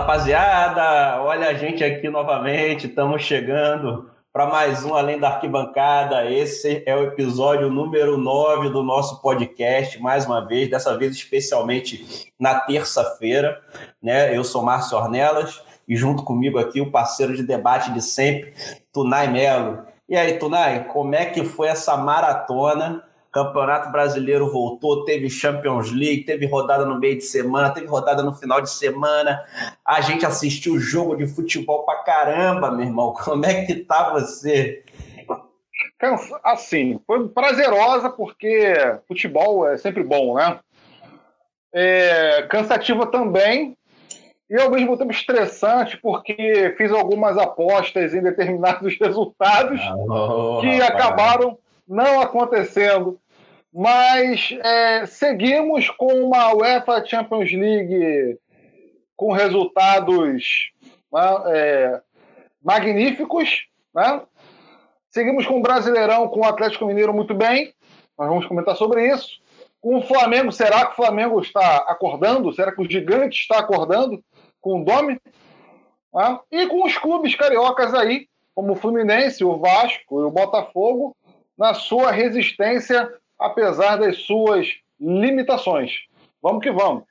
rapaziada! Olha a gente aqui novamente, estamos chegando para mais um Além da Arquibancada. Esse é o episódio número 9 do nosso podcast, mais uma vez, dessa vez especialmente na terça-feira. Né? Eu sou Márcio Ornelas e junto comigo aqui o parceiro de debate de sempre, Tunai Melo. E aí, Tunai, como é que foi essa maratona? Campeonato Brasileiro voltou, teve Champions League, teve rodada no meio de semana, teve rodada no final de semana. A gente assistiu jogo de futebol pra caramba, meu irmão. Como é que tá você? Assim, foi prazerosa porque futebol é sempre bom, né? É, cansativa também e ao mesmo tempo estressante porque fiz algumas apostas em determinados resultados oh, que rapaz. acabaram não acontecendo. Mas é, seguimos com uma UEFA Champions League com resultados né, é, magníficos. Né? Seguimos com o Brasileirão, com o Atlético Mineiro muito bem. Nós vamos comentar sobre isso. Com o Flamengo, será que o Flamengo está acordando? Será que o gigante está acordando com o Domi? Né? E com os clubes cariocas aí, como o Fluminense, o Vasco e o Botafogo, na sua resistência, apesar das suas limitações. Vamos que vamos.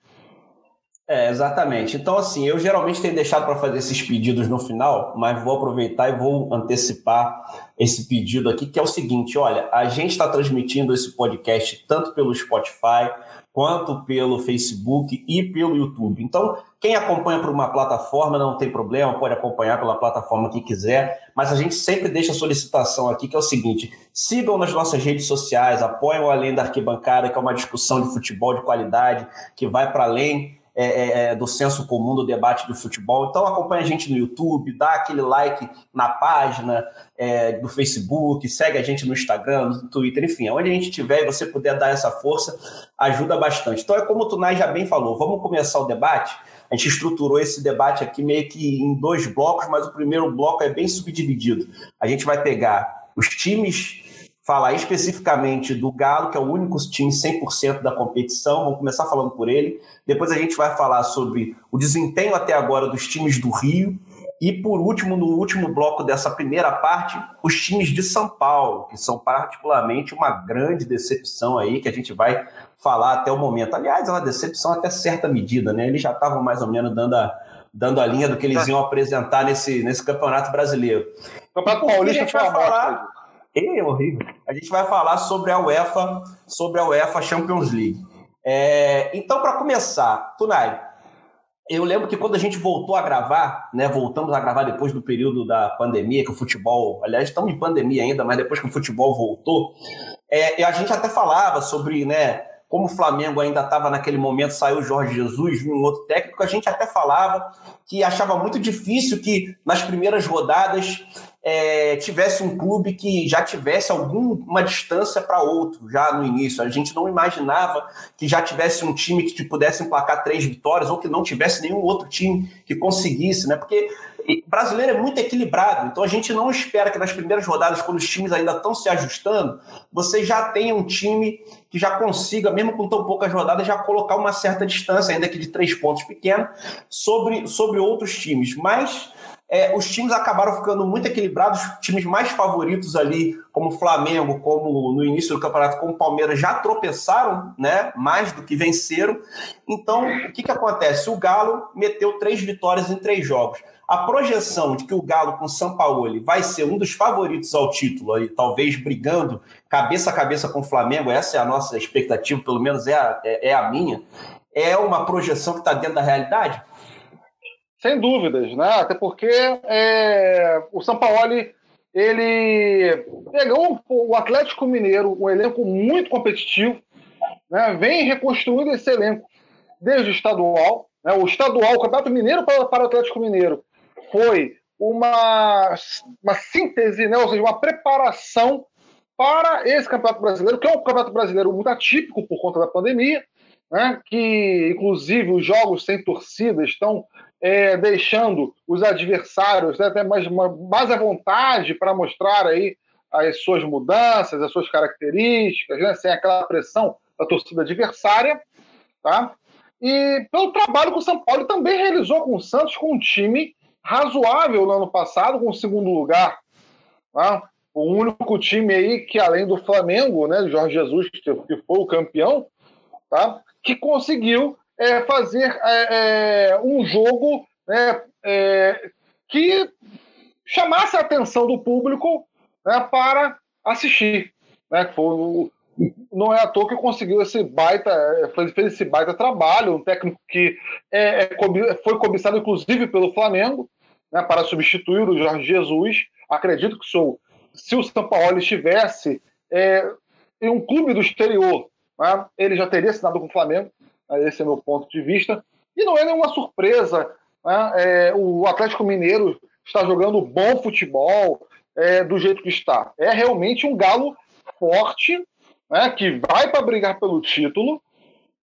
É, exatamente. Então, assim, eu geralmente tenho deixado para fazer esses pedidos no final, mas vou aproveitar e vou antecipar esse pedido aqui, que é o seguinte: olha, a gente está transmitindo esse podcast tanto pelo Spotify quanto pelo Facebook e pelo YouTube. Então, quem acompanha por uma plataforma não tem problema, pode acompanhar pela plataforma que quiser, mas a gente sempre deixa a solicitação aqui, que é o seguinte: sigam nas nossas redes sociais, apoiem o Além da Arquibancada, que é uma discussão de futebol de qualidade, que vai para além é, é, é, do senso comum do debate do futebol. Então acompanha a gente no YouTube, dá aquele like na página é, do Facebook, segue a gente no Instagram, no Twitter, enfim, onde a gente tiver e você puder dar essa força, ajuda bastante. Então é como o Tunai já bem falou, vamos começar o debate. A gente estruturou esse debate aqui meio que em dois blocos, mas o primeiro bloco é bem subdividido. A gente vai pegar os times falar especificamente do Galo, que é o único time 100% da competição. Vamos começar falando por ele. Depois a gente vai falar sobre o desempenho até agora dos times do Rio. E por último, no último bloco dessa primeira parte, os times de São Paulo, que são particularmente uma grande decepção aí, que a gente vai falar até o momento. Aliás, é uma decepção até certa medida, né? Eles já estavam mais ou menos dando a, dando a linha do que eles iam apresentar nesse, nesse Campeonato Brasileiro. Campeonato Paulista foi falar é horrível. A gente vai falar sobre a UEFA, sobre a UEFA Champions League. É, então, para começar, Tunai, eu lembro que quando a gente voltou a gravar, né, voltamos a gravar depois do período da pandemia, que o futebol, aliás, estamos em pandemia ainda, mas depois que o futebol voltou, é, a gente até falava sobre, né, como o Flamengo ainda estava naquele momento, saiu o Jorge Jesus, um outro técnico, a gente até falava que achava muito difícil que nas primeiras rodadas é, tivesse um clube que já tivesse alguma distância para outro, já no início. A gente não imaginava que já tivesse um time que pudesse emplacar três vitórias ou que não tivesse nenhum outro time que conseguisse, né? Porque brasileiro é muito equilibrado, então a gente não espera que nas primeiras rodadas, quando os times ainda estão se ajustando, você já tenha um time que já consiga, mesmo com tão poucas rodadas, já colocar uma certa distância, ainda que de três pontos pequeno, sobre, sobre outros times. Mas é, os times acabaram ficando muito equilibrados, os times mais favoritos ali, como o Flamengo, como no início do campeonato, como o Palmeiras, já tropeçaram, né? Mais do que venceram. Então, o que, que acontece? O Galo meteu três vitórias em três jogos. A projeção de que o Galo com o São Paulo vai ser um dos favoritos ao título, aí, talvez brigando cabeça a cabeça com o Flamengo, essa é a nossa expectativa, pelo menos é a, é, é a minha, é uma projeção que está dentro da realidade? Sem dúvidas, né? Até porque é, o Sampaoli ele pegou o Atlético Mineiro, um elenco muito competitivo, né? vem reconstruindo esse elenco desde o estadual. Né? O estadual, o Campeonato Mineiro para, para o Atlético Mineiro foi uma, uma síntese, né? ou seja, uma preparação para esse Campeonato Brasileiro, que é um Campeonato Brasileiro muito atípico por conta da pandemia, né? que inclusive os jogos sem torcida estão é, deixando os adversários né, até mais, mais à vontade para mostrar aí as suas mudanças, as suas características, né, sem aquela pressão da torcida adversária. Tá? e pelo trabalho que o São Paulo também realizou com o Santos, com um time razoável no ano passado, com o segundo lugar. Tá? O único time aí que, além do Flamengo, né, Jorge Jesus, que foi o campeão, tá? Que conseguiu é, fazer é, é, um jogo né, é, que chamasse a atenção do público né, para assistir. Né, foi, não é à toa que conseguiu esse baita, fez esse baita trabalho, um técnico que é, é foi cobiçado inclusive pelo Flamengo, né, para substituir o Jorge Jesus. Acredito que sou, se o São Paulo estivesse é, em um clube do exterior, né, ele já teria assinado com o Flamengo. Né, esse é meu ponto de vista. E não é nenhuma surpresa. Né, é, o Atlético Mineiro está jogando bom futebol é, do jeito que está. É realmente um galo forte, né, que vai para brigar pelo título,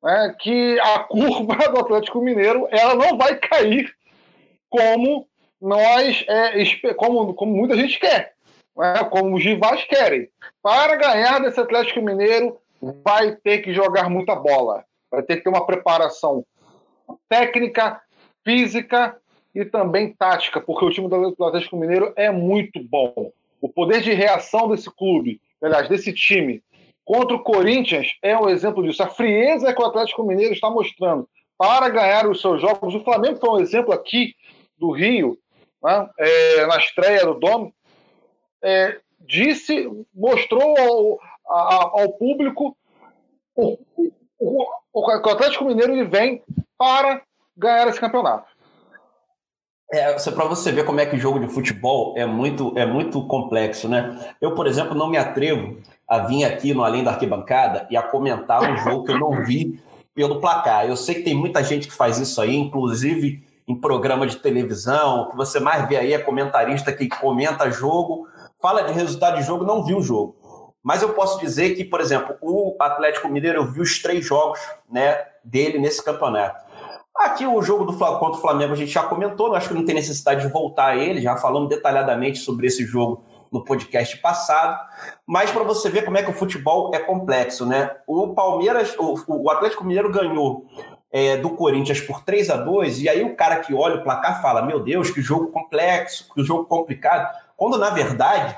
né, que a curva do Atlético Mineiro ela não vai cair como nós, é, como, como muita gente quer, né, como os rivais querem. Para ganhar desse Atlético Mineiro, vai ter que jogar muita bola, vai ter que ter uma preparação técnica, física e também tática, porque o time do Atlético Mineiro é muito bom. O poder de reação desse clube, aliás, desse time, contra o Corinthians é um exemplo disso. A frieza que o Atlético Mineiro está mostrando para ganhar os seus jogos. O Flamengo foi um exemplo aqui do Rio, né, é, na estreia do Dom, é, disse, mostrou ao, ao público o, o, o, Atlético Mineiro ele vem para ganhar esse campeonato. É, para você ver como é que o jogo de futebol é muito, é muito complexo, né? Eu, por exemplo, não me atrevo a vir aqui no Além da Arquibancada e a comentar um jogo que eu não vi pelo placar. Eu sei que tem muita gente que faz isso aí, inclusive em programa de televisão. O que você mais vê aí é comentarista que comenta jogo, fala de resultado de jogo, não viu o jogo. Mas eu posso dizer que, por exemplo, o Atlético Mineiro, eu vi os três jogos né, dele nesse campeonato. Aqui o jogo do contra o Flamengo a gente já comentou, acho que não tem necessidade de voltar a ele, já falamos detalhadamente sobre esse jogo no podcast passado, mas para você ver como é que o futebol é complexo, né? O Palmeiras, o, o Atlético Mineiro ganhou é, do Corinthians por 3 a 2 e aí o cara que olha o placar fala: Meu Deus, que jogo complexo, que jogo complicado. Quando na verdade,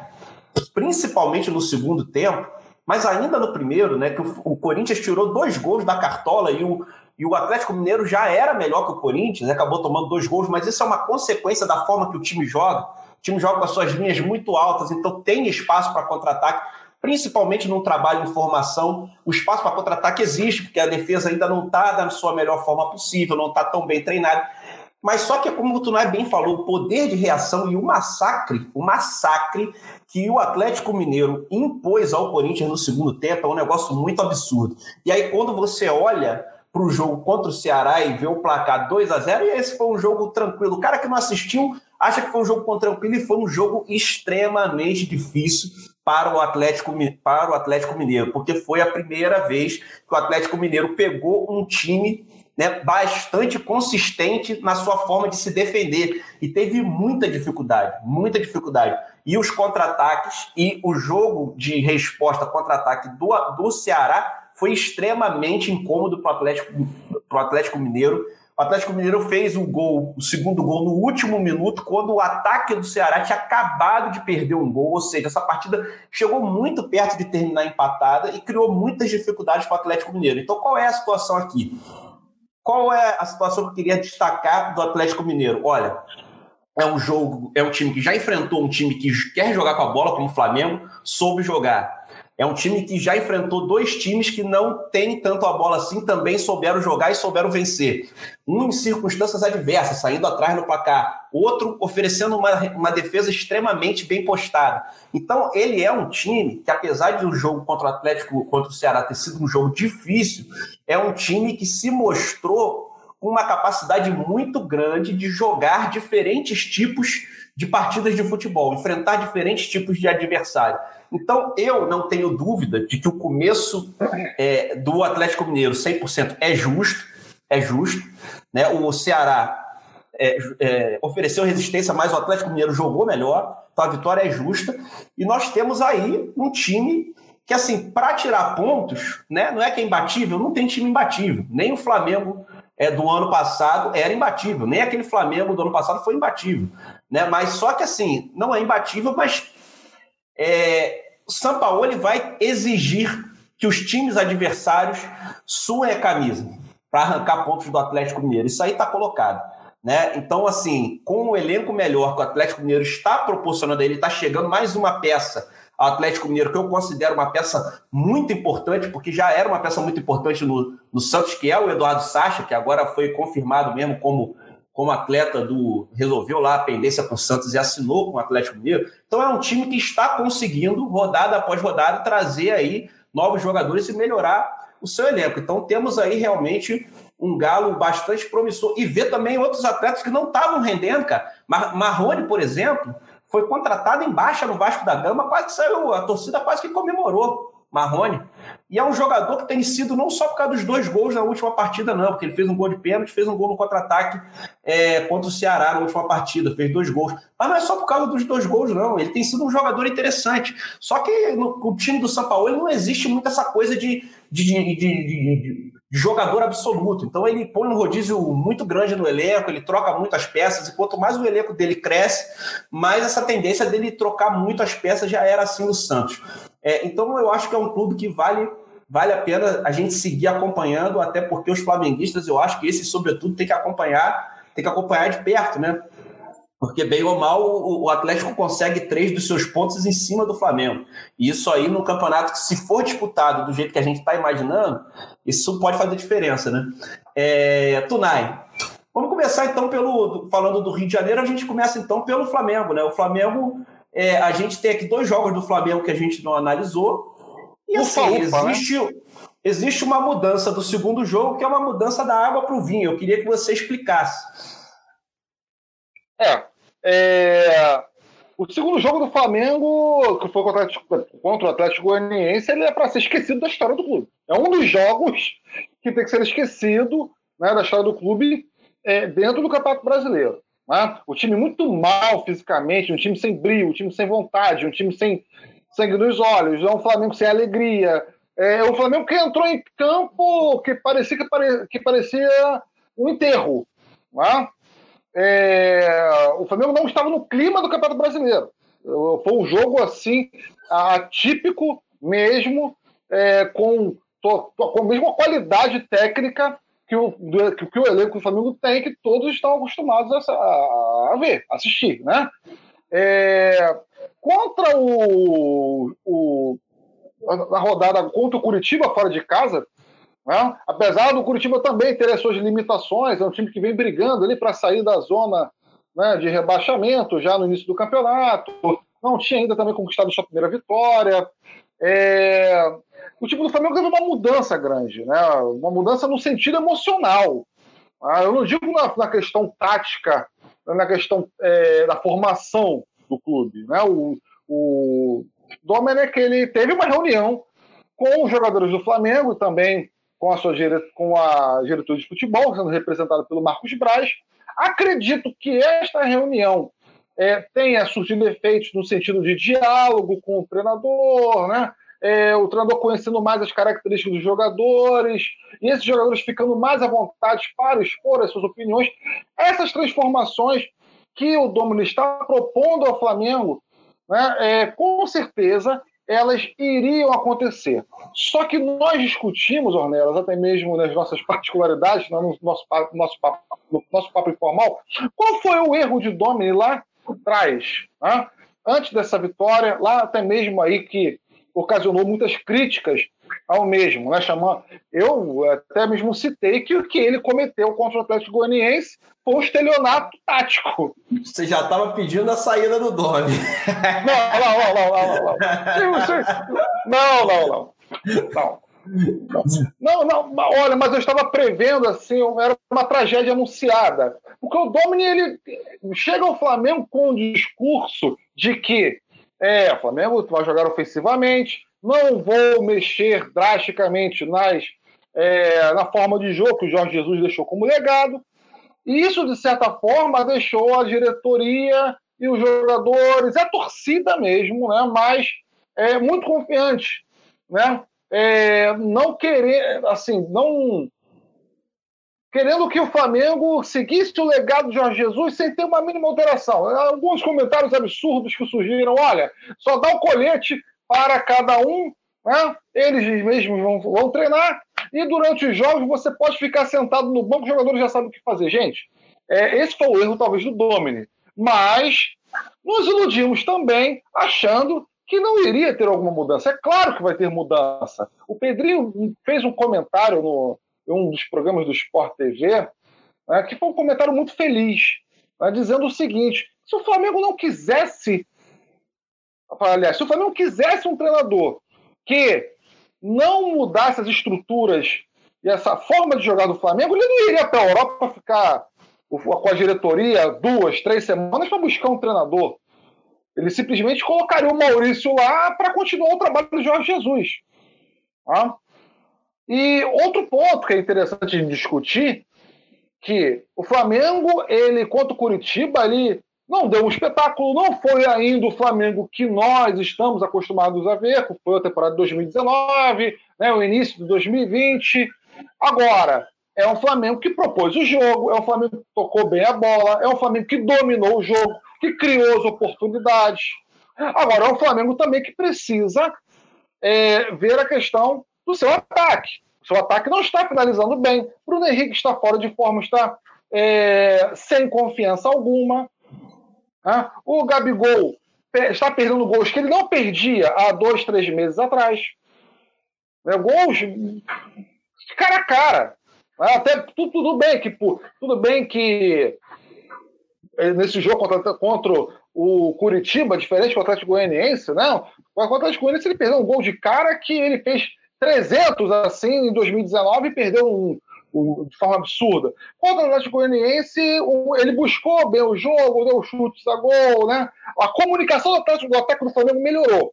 principalmente no segundo tempo, mas ainda no primeiro, né, que o, Corinthians tirou dois gols da cartola e o, e o Atlético Mineiro já era melhor que o Corinthians, né? acabou tomando dois gols, mas isso é uma consequência da forma que o time joga. O time joga com as suas linhas muito altas, então tem espaço para contra-ataque, principalmente num trabalho de formação. O espaço para contra-ataque existe, porque a defesa ainda não está da sua melhor forma possível, não está tão bem treinada. Mas só que, como o Tunai bem falou, o poder de reação e o massacre, o massacre que o Atlético Mineiro impôs ao Corinthians no segundo tempo é um negócio muito absurdo. E aí, quando você olha para o jogo contra o Ceará e ver o placar 2 a 0 e esse foi um jogo tranquilo. O cara que não assistiu acha que foi um jogo tranquilo e foi um jogo extremamente difícil para o Atlético para o Atlético Mineiro, porque foi a primeira vez que o Atlético Mineiro pegou um time né, bastante consistente na sua forma de se defender e teve muita dificuldade, muita dificuldade. E os contra-ataques e o jogo de resposta contra-ataque do, do Ceará foi extremamente incômodo para o Atlético, Atlético Mineiro. O Atlético Mineiro fez o gol, o segundo gol no último minuto, quando o ataque do Ceará tinha acabado de perder um gol, ou seja, essa partida chegou muito perto de terminar empatada e criou muitas dificuldades para o Atlético Mineiro. Então, qual é a situação aqui? Qual é a situação que eu queria destacar do Atlético Mineiro? Olha, é um jogo, é um time que já enfrentou um time que quer jogar com a bola, como o Flamengo, soube jogar é um time que já enfrentou dois times que não têm tanto a bola assim, também souberam jogar e souberam vencer. Um em circunstâncias adversas, saindo atrás no placar. Outro oferecendo uma, uma defesa extremamente bem postada. Então, ele é um time que, apesar de um jogo contra o Atlético, contra o Ceará ter sido um jogo difícil, é um time que se mostrou com uma capacidade muito grande de jogar diferentes tipos de partidas de futebol, enfrentar diferentes tipos de adversário. Então, eu não tenho dúvida de que o começo é, do Atlético Mineiro 100% é justo, é justo. Né? O Ceará é, é, ofereceu resistência, mas o Atlético Mineiro jogou melhor, então a vitória é justa. E nós temos aí um time que, assim, para tirar pontos, né, não é que é imbatível, não tem time imbatível. Nem o Flamengo é, do ano passado era imbatível. Nem aquele Flamengo do ano passado foi imbatível. Né? Mas só que assim, não é imbatível, mas é, o São Paulo vai exigir que os times adversários suem a camisa para arrancar pontos do Atlético Mineiro. Isso aí está colocado. Né? Então, assim, com o um elenco melhor que o Atlético Mineiro está proporcionando, ele está chegando mais uma peça ao Atlético Mineiro, que eu considero uma peça muito importante, porque já era uma peça muito importante no, no Santos, que é o Eduardo Sacha, que agora foi confirmado mesmo como, como atleta do. resolveu lá a pendência com o Santos e assinou com o Atlético Mineiro. Então é um time que está conseguindo, rodada após rodada, trazer aí novos jogadores e melhorar o seu elenco. Então temos aí realmente um galo bastante promissor. E ver também outros atletas que não estavam rendendo, cara. Marrone, por exemplo, foi contratado em baixa no Vasco da Gama, quase saiu, a torcida quase que comemorou Marrone. E é um jogador que tem sido não só por causa dos dois gols na última partida, não, porque ele fez um gol de pênalti, fez um gol no contra-ataque é, contra o Ceará na última partida, fez dois gols. Mas não é só por causa dos dois gols, não. Ele tem sido um jogador interessante. Só que no, no time do São Paulo não existe muito essa coisa de, de, de, de jogador absoluto. Então ele põe um rodízio muito grande no elenco, ele troca muito as peças, e quanto mais o elenco dele cresce, mais essa tendência dele trocar muito as peças já era assim no Santos. É, então eu acho que é um clube que vale vale a pena a gente seguir acompanhando, até porque os flamenguistas, eu acho que esse, sobretudo, tem que acompanhar, tem que acompanhar de perto, né? Porque, bem ou mal, o Atlético consegue três dos seus pontos em cima do Flamengo. E isso aí, no campeonato que, se for disputado do jeito que a gente está imaginando, isso pode fazer diferença, né? É, Tunai, vamos começar então pelo. Falando do Rio de Janeiro, a gente começa então pelo Flamengo, né? O Flamengo, é, a gente tem aqui dois jogos do Flamengo que a gente não analisou. E assim, ufa, ufa, né? existe, né? existe uma mudança do segundo jogo, que é uma mudança da água para o vinho. Eu queria que você explicasse. É, é, o segundo jogo do Flamengo, que foi contra o Atlético, contra o Atlético Goianiense, ele é para ser esquecido da história do clube. É um dos jogos que tem que ser esquecido né, da história do clube é, dentro do Campeonato Brasileiro. Né? O time muito mal fisicamente, um time sem brilho, um time sem vontade, um time sem sangue nos olhos, é um Flamengo sem alegria. É um Flamengo que entrou em campo que parecia, que, pare, que parecia um enterro. Né? é, o Flamengo não estava no clima do Campeonato Brasileiro. Foi um jogo assim atípico mesmo, é, com, com a mesma qualidade técnica que o, que, que o elenco do Flamengo tem, que todos estão acostumados a, a, a ver, assistir, né? É, contra o, o a rodada contra o Curitiba fora de casa, né? Apesar do Curitiba também ter as suas limitações, é um time que vem brigando ali para sair da zona né, de rebaixamento já no início do campeonato. Não tinha ainda também conquistado sua primeira vitória. É... O time do Flamengo teve uma mudança grande, né? uma mudança no sentido emocional. Ah, eu não digo na, na questão tática, na questão é, da formação do clube. Né? O, o Domenech ele teve uma reunião com os jogadores do Flamengo também com a sua com a diretoria de futebol, sendo representada pelo Marcos Braz. Acredito que esta reunião é, tenha surtido efeitos no sentido de diálogo com o treinador, né? É, o treinador conhecendo mais as características dos jogadores, e esses jogadores ficando mais à vontade para expor as suas opiniões. Essas transformações que o Domini está propondo ao Flamengo, né, é, com certeza elas iriam acontecer. Só que nós discutimos, Ornelas, até mesmo nas nossas particularidades, no nosso, nosso, papo, no nosso papo informal, qual foi o erro de Domini lá atrás, né? antes dessa vitória, lá até mesmo aí que ocasionou muitas críticas ao mesmo, né? Chamando, eu até mesmo citei que o que ele cometeu contra o Atlético Goianiense foi um estelionato tático. Você já estava pedindo a saída do. Não, não, não, não, não, não. Não, não, não. Não. Não, não, olha, mas eu estava prevendo assim, era uma tragédia anunciada. Porque o Domini ele chega ao Flamengo com um discurso de que é, o Flamengo vai jogar ofensivamente, não vou mexer drasticamente nas, é, na forma de jogo que o Jorge Jesus deixou como legado. E isso, de certa forma, deixou a diretoria e os jogadores, a torcida mesmo, né, mas é, muito confiante. Né? É, não querer, assim, não querendo que o Flamengo seguisse o legado de Jorge Jesus sem ter uma mínima alteração. Alguns comentários absurdos que surgiram, olha, só dá o um colete para cada um, né? eles mesmos vão, vão treinar, e durante os jogos você pode ficar sentado no banco, os jogadores já sabem o que fazer. Gente, é, esse foi o erro talvez do Domini, mas nos iludimos também achando que não iria ter alguma mudança. É claro que vai ter mudança. O Pedrinho fez um comentário no, em um dos programas do Sport TV, né, que foi um comentário muito feliz, né, dizendo o seguinte: se o Flamengo não quisesse, aliás, se o Flamengo quisesse um treinador que não mudasse as estruturas e essa forma de jogar do Flamengo, ele não iria para a Europa ficar com a diretoria duas, três semanas para buscar um treinador. Ele simplesmente colocaria o Maurício lá para continuar o trabalho do Jorge Jesus. Tá? E outro ponto que é interessante de discutir, que o Flamengo, ele contra o Curitiba, ele não deu um espetáculo, não foi ainda o Flamengo que nós estamos acostumados a ver, que foi a temporada de 2019, né, o início de 2020. Agora, é um Flamengo que propôs o jogo, é um Flamengo que tocou bem a bola, é um Flamengo que dominou o jogo, que criou as oportunidades. Agora, é um Flamengo também que precisa é, ver a questão do seu ataque. O seu ataque não está finalizando bem. Bruno Henrique está fora de forma, está é, sem confiança alguma. Né? O Gabigol está perdendo gols que ele não perdia há dois, três meses atrás. Né? Gols cara a cara. Até tudo, tudo bem que tudo bem que nesse jogo contra, contra o Curitiba, diferente do Atlético Goianiense, não. O Atlético Goianiense ele perdeu um gol de cara que ele fez 300 assim em 2019 e perdeu um, um, de forma absurda. Contra o Atlético Goianiense, ele buscou bem o jogo, deu chutes a gol, né? A comunicação do Atlético do ataque do Flamengo melhorou,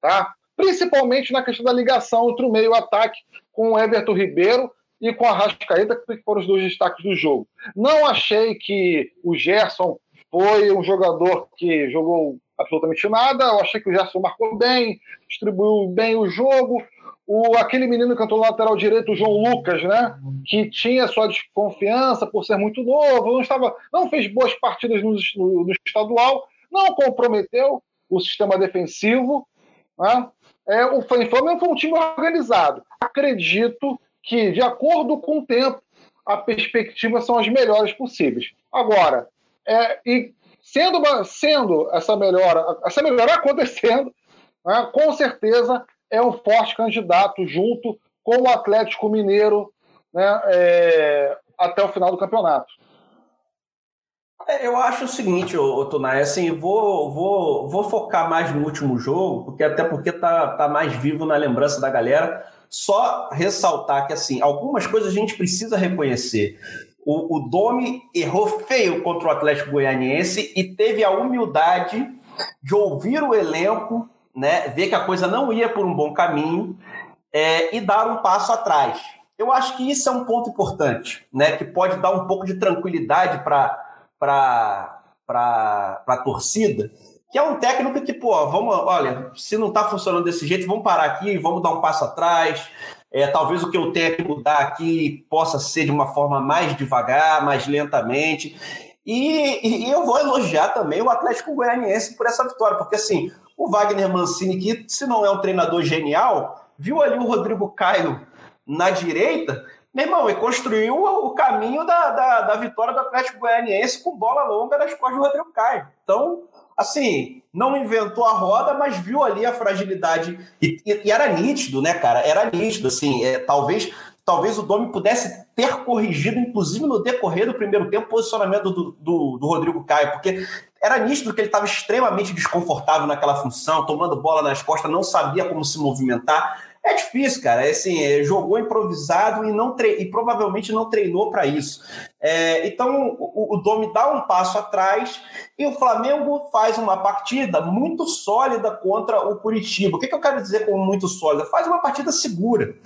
tá? Principalmente na questão da ligação entre o meio ataque com o Everton Ribeiro e com a Rascaeta, que foram os dois destaques do jogo. Não achei que o Gerson foi um jogador que jogou absolutamente nada. Eu achei que o Gerson marcou bem, distribuiu bem o jogo. O, aquele menino que cantou no lateral direito, o João Lucas, né? Que tinha sua desconfiança por ser muito novo, não estava, não fez boas partidas no, no, no estadual, não comprometeu o sistema defensivo. Né? É, o Flamengo foi um time organizado. Acredito que, de acordo com o tempo, a perspectiva são as melhores possíveis. Agora, é, e sendo, sendo essa melhora, essa melhora acontecendo, né, com certeza é um forte candidato junto com o Atlético Mineiro né, é, até o final do campeonato. É, eu acho o seguinte, ô, Tonai, assim, vou, vou, vou focar mais no último jogo, porque até porque tá, tá mais vivo na lembrança da galera. Só ressaltar que, assim, algumas coisas a gente precisa reconhecer. O, o Domi errou feio contra o Atlético Goianiense e teve a humildade de ouvir o elenco, né, ver que a coisa não ia por um bom caminho é, e dar um passo atrás. Eu acho que isso é um ponto importante, né, que pode dar um pouco de tranquilidade para a torcida, que é um técnico que, pô, vamos, olha, se não está funcionando desse jeito, vamos parar aqui, vamos dar um passo atrás. É, talvez o que eu tenha que mudar aqui possa ser de uma forma mais devagar, mais lentamente. E, e, eu vou elogiar também o Atlético Goianiense por essa vitória, porque assim, o Wagner Mancini, que se não é um treinador genial, viu ali o Rodrigo Caio na direita, meu irmão, e construiu o caminho da, da, da vitória do Atlético Goianiense com bola longa nas costas do Rodrigo Caio. Então, assim, não inventou a roda, mas viu ali a fragilidade. E, e, era nítido, né, cara? Era nítido, assim. É, talvez, talvez o Domi pudesse ter corrigido, inclusive no decorrer do primeiro tempo, o posicionamento do, do, do Rodrigo Caio, porque era nítido que ele estava extremamente desconfortável naquela função, tomando bola nas costas, não sabia como se movimentar. É difícil, cara. É assim, é, jogou improvisado e, não tre... e provavelmente não treinou para isso. É, então, o, o Domi dá um passo atrás e o Flamengo faz uma partida muito sólida contra o Curitiba. O que, que eu quero dizer com muito sólida? Faz uma partida segura.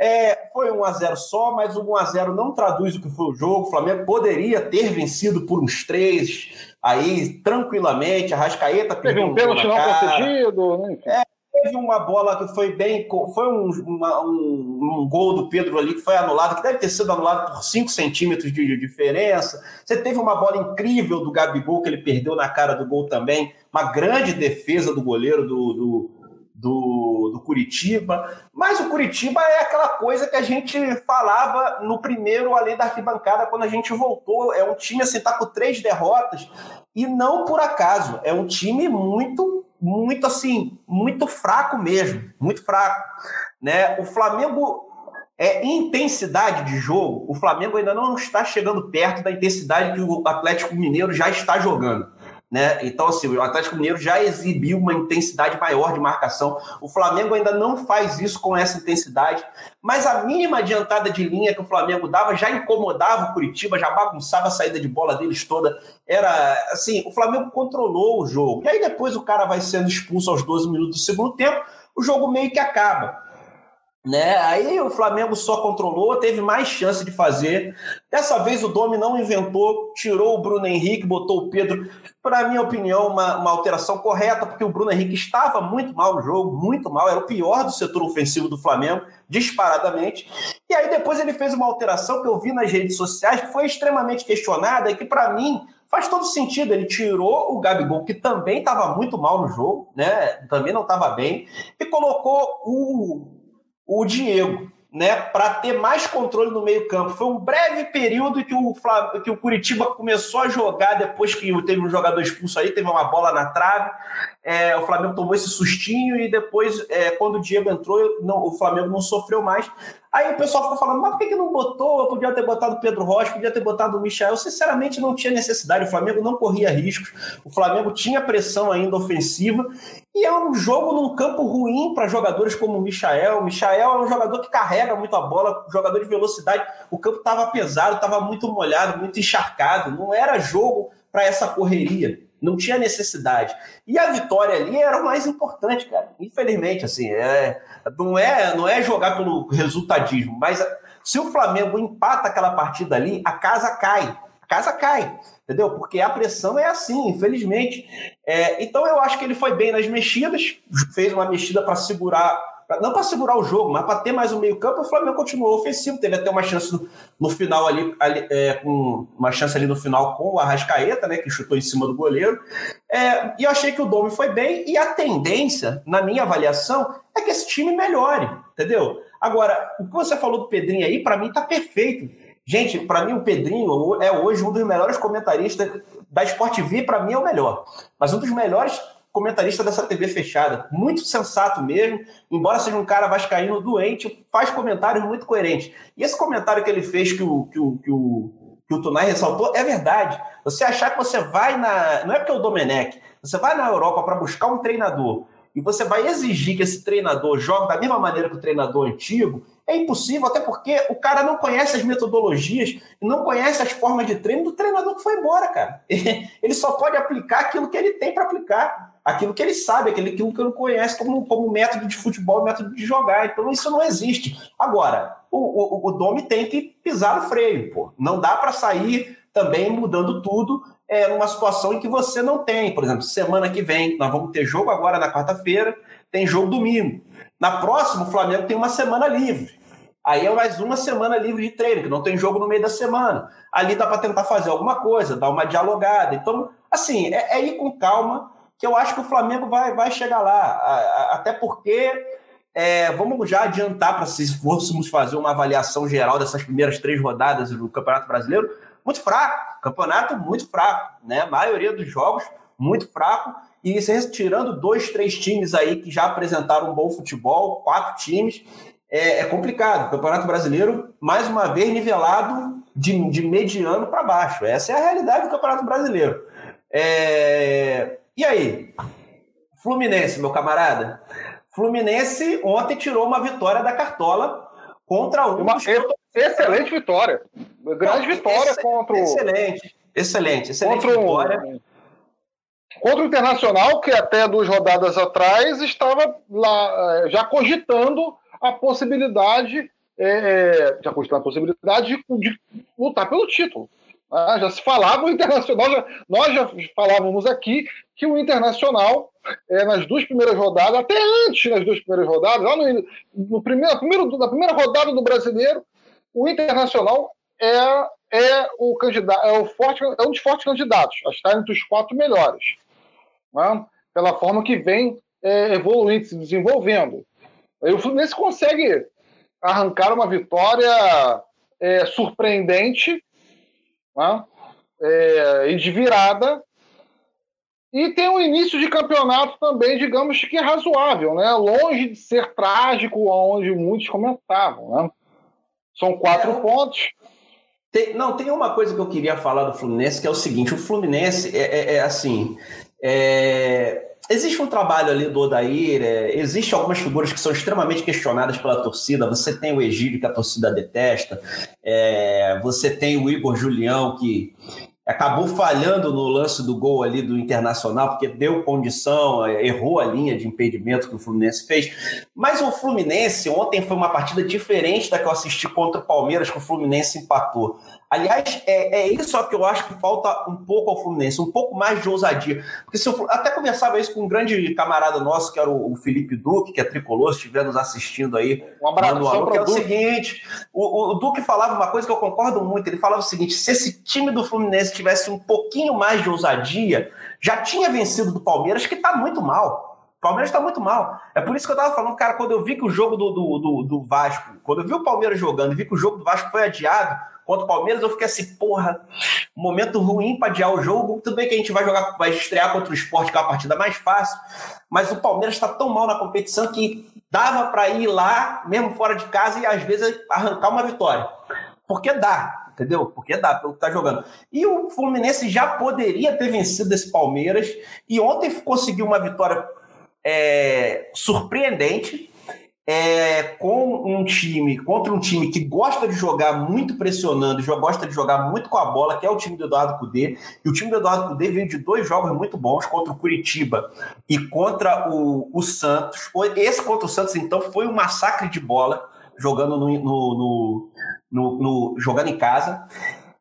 É, foi 1 a 0 só, mas o 1 a 0 não traduz o que foi o jogo. O Flamengo poderia ter vencido por uns três aí tranquilamente. A Rascaeta teve um pênalti não protegido, né? É, teve uma bola que foi bem. Foi um, uma, um, um, gol do Pedro ali que foi anulado, que deve ter sido anulado por 5 centímetros de, diferença. Você teve uma bola incrível do Gabigol que ele perdeu na cara do gol também. Uma grande defesa do goleiro do, do, do, do Curitiba. Mas o Curitiba é aquela coisa que a gente falava no primeiro além da arquibancada quando a gente voltou. É um time assim, tá com três derrotas. E não por acaso, é um time muito muito assim, muito fraco mesmo, muito fraco, né? O Flamengo é intensidade de jogo, o Flamengo ainda não está chegando perto da intensidade que o Atlético Mineiro já está jogando. Né? Então, assim, o Atlético Mineiro já exibiu uma intensidade maior de marcação. O Flamengo ainda não faz isso com essa intensidade, mas a mínima adiantada de linha que o Flamengo dava já incomodava o Curitiba, já bagunçava a saída de bola deles toda. Era assim, o Flamengo controlou o jogo. E aí depois o cara vai sendo expulso aos 12 minutos do segundo tempo, o jogo meio que acaba. Né? Aí o Flamengo só controlou, teve mais chance de fazer. Dessa vez o Domi não inventou, tirou o Bruno Henrique, botou o Pedro. Para minha opinião, uma, uma alteração correta, porque o Bruno Henrique estava muito mal no jogo, muito mal, era o pior do setor ofensivo do Flamengo, disparadamente. E aí depois ele fez uma alteração que eu vi nas redes sociais, que foi extremamente questionada e que para mim faz todo sentido. Ele tirou o Gabigol, que também estava muito mal no jogo, né? Também não estava bem, e colocou o o Diego, né, para ter mais controle no meio-campo. Foi um breve período que o, que o Curitiba começou a jogar depois que teve um jogador expulso aí, teve uma bola na trave. É, o Flamengo tomou esse sustinho e depois, é, quando o Diego entrou, não, o Flamengo não sofreu mais. Aí o pessoal ficou falando, mas por que, que não botou? Eu podia ter botado o Pedro Rocha, podia ter botado o Michel. Sinceramente, não tinha necessidade. O Flamengo não corria riscos. O Flamengo tinha pressão ainda ofensiva. E é um jogo num campo ruim para jogadores como o Michael. O Michael é um jogador que carrega muito a bola, jogador de velocidade. O campo estava pesado, estava muito molhado, muito encharcado. Não era jogo para essa correria. Não tinha necessidade. E a vitória ali era o mais importante, cara. Infelizmente, assim, é, não, é, não é jogar pelo resultadismo, mas se o Flamengo empata aquela partida ali, a casa cai. A casa cai, entendeu? Porque a pressão é assim, infelizmente. É, então eu acho que ele foi bem nas mexidas, fez uma mexida para segurar não para segurar o jogo, mas para ter mais um meio-campo, o Flamengo continuou ofensivo, teve até uma chance no, no final ali, ali é, com uma chance ali no final com o Arrascaeta, né, que chutou em cima do goleiro. É, e eu achei que o Domi foi bem, e a tendência, na minha avaliação, é que esse time melhore, entendeu? Agora, o que você falou do Pedrinho aí, para mim tá perfeito. Gente, para mim o Pedrinho é hoje um dos melhores comentaristas da Sport TV, para mim é o melhor. Mas um dos melhores comentarista dessa TV fechada. Muito sensato mesmo, embora seja um cara vascaíno doente, faz comentários muito coerentes. E esse comentário que ele fez que o, que o, que o, que o ressaltou é verdade. Você achar que você vai na. Não é porque é o Domenech, você vai na Europa para buscar um treinador e você vai exigir que esse treinador jogue da mesma maneira que o treinador antigo, é impossível, até porque o cara não conhece as metodologias, não conhece as formas de treino do treinador que foi embora, cara. Ele só pode aplicar aquilo que ele tem para aplicar aquilo que ele sabe, aquilo que ele conhece como, como método de futebol, método de jogar. Então isso não existe. Agora, o, o, o Domi tem que pisar no freio, pô. Não dá para sair também mudando tudo é, numa situação em que você não tem. Por exemplo, semana que vem, nós vamos ter jogo agora na quarta-feira, tem jogo domingo. Na próxima, o Flamengo tem uma semana livre. Aí é mais uma semana livre de treino, que não tem jogo no meio da semana. Ali dá para tentar fazer alguma coisa, dar uma dialogada. Então, assim, é, é ir com calma que eu acho que o Flamengo vai, vai chegar lá. Até porque, é, vamos já adiantar para se fôssemos fazer uma avaliação geral dessas primeiras três rodadas do Campeonato Brasileiro, muito fraco. Campeonato muito fraco, né? A maioria dos jogos muito fraco. E tirando dois, três times aí que já apresentaram um bom futebol, quatro times, é, é complicado. O Campeonato Brasileiro, mais uma vez, nivelado de, de mediano para baixo. Essa é a realidade do Campeonato Brasileiro. É, e aí? Fluminense, meu camarada. Fluminense ontem tirou uma vitória da Cartola contra um. Uma excelente vitória. Grande Não, vitória contra o. Excelente, excelente, excelente contra vitória. Contra o Internacional, que até duas rodadas atrás estava lá eh, já cogitando a possibilidade, é, já cogitando a possibilidade de, de lutar pelo título. Ah, já se falava o Internacional, já, nós já falávamos aqui que o Internacional é, nas duas primeiras rodadas, até antes das duas primeiras rodadas, lá no, no primeiro, primeiro, na primeira rodada do brasileiro, o Internacional é, é, o candidato, é, o forte, é um dos fortes candidatos, a estar entre os quatro melhores. Né? Pela forma que vem é, evoluindo, se desenvolvendo. Aí o Fluminense consegue arrancar uma vitória é, surpreendente né? é, e de virada. E tem um início de campeonato também, digamos que razoável, né? longe de ser trágico, onde muitos comentavam. Né? São quatro é, pontos. Tem, não, tem uma coisa que eu queria falar do Fluminense, que é o seguinte: o Fluminense é, é, é assim. É, existe um trabalho ali do Odair, é, existe algumas figuras que são extremamente questionadas pela torcida. Você tem o Egílio, que a torcida detesta, é, você tem o Igor Julião, que acabou falhando no lance do gol ali do Internacional, porque deu condição, errou a linha de impedimento que o Fluminense fez. Mas o Fluminense, ontem foi uma partida diferente da que eu assisti contra o Palmeiras, que o Fluminense empatou. Aliás, é, é isso que eu acho que falta um pouco ao Fluminense, um pouco mais de ousadia. Porque se eu até conversava isso com um grande camarada nosso, que era o, Felipe Duque, que é tricolor, se estiver nos assistindo aí, um abraço, manual, que é o Duque. seguinte: o, o, Duque falava uma coisa que eu concordo muito. Ele falava o seguinte: se esse time do Fluminense tivesse um pouquinho mais de ousadia, já tinha vencido do Palmeiras, que está muito mal. O Palmeiras está muito mal. É por isso que eu estava falando, cara, quando eu vi que o jogo do, do, do, do Vasco, quando eu vi o Palmeiras jogando e vi que o jogo do Vasco foi adiado, contra o Palmeiras, eu fiquei assim, porra, momento ruim para adiar o jogo. Tudo bem que a gente vai jogar, vai estrear contra o esporte, que é a partida mais fácil, mas o Palmeiras está tão mal na competição que dava para ir lá, mesmo fora de casa, e às vezes arrancar uma vitória. Porque dá, entendeu? Porque dá pelo que tá jogando. E o Fluminense já poderia ter vencido esse Palmeiras, e ontem conseguiu uma vitória é, surpreendente é, com um time, contra um time que gosta de jogar muito pressionando, gosta de jogar muito com a bola, que é o time do Eduardo Cudê. E o time do Eduardo Cudê veio de dois jogos muito bons contra o Curitiba e contra o, o Santos. Esse contra o Santos, então, foi um massacre de bola, jogando no, no, no, no jogando em casa.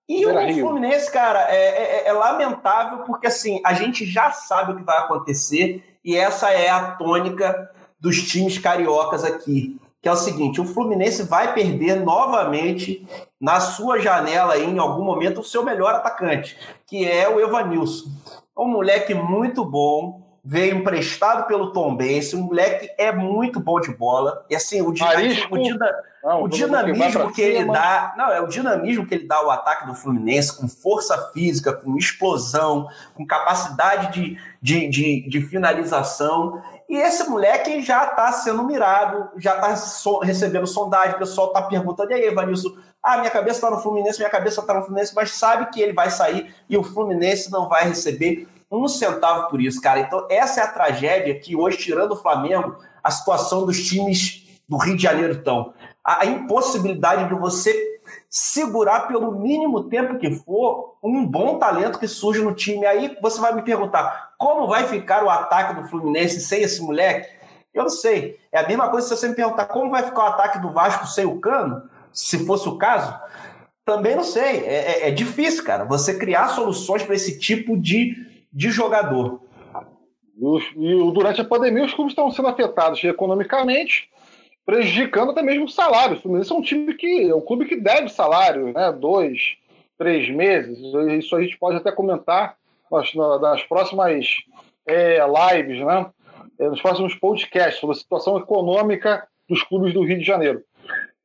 E o Fluminense, cara, é, é, é, lamentável porque assim a gente já sabe o que vai acontecer e essa é a tônica dos times cariocas aqui, que é o seguinte: o Fluminense vai perder novamente na sua janela aí, em algum momento o seu melhor atacante, que é o Evanilson. É um moleque muito bom, veio emprestado pelo Tom Bense, um moleque é muito bom de bola. E assim, o, dinamismo, o, não, o dinamismo que, que ele dá, não, é o dinamismo que ele dá ao ataque do Fluminense, com força física, com explosão, com capacidade de, de, de, de finalização. E esse moleque já está sendo mirado, já está so, recebendo sondagem, o pessoal está perguntando, e aí, Evanilson, ah, minha cabeça está no Fluminense, minha cabeça está no Fluminense, mas sabe que ele vai sair e o Fluminense não vai receber um centavo por isso, cara. Então, essa é a tragédia que hoje, tirando o Flamengo, a situação dos times do Rio de Janeiro estão. A, impossibilidade de você segurar pelo mínimo tempo que for um bom talento que surge no time. Aí você vai me perguntar como vai ficar o ataque do Fluminense sem esse moleque? Eu não sei. É a mesma coisa se você me perguntar como vai ficar o ataque do Vasco sem o Cano, se fosse o caso. Também não sei. É, é, é difícil, cara, você criar soluções para esse tipo de, de jogador. E durante a pandemia, os clubes estão sendo afetados economicamente prejudicando até mesmo o salário. O Fluminense é um time que é um clube que deve salário, né? Dois, três meses. Isso a gente pode até comentar nas, nas próximas é, lives, né? É, nos próximos podcasts sobre a situação econômica dos clubes do Rio de Janeiro.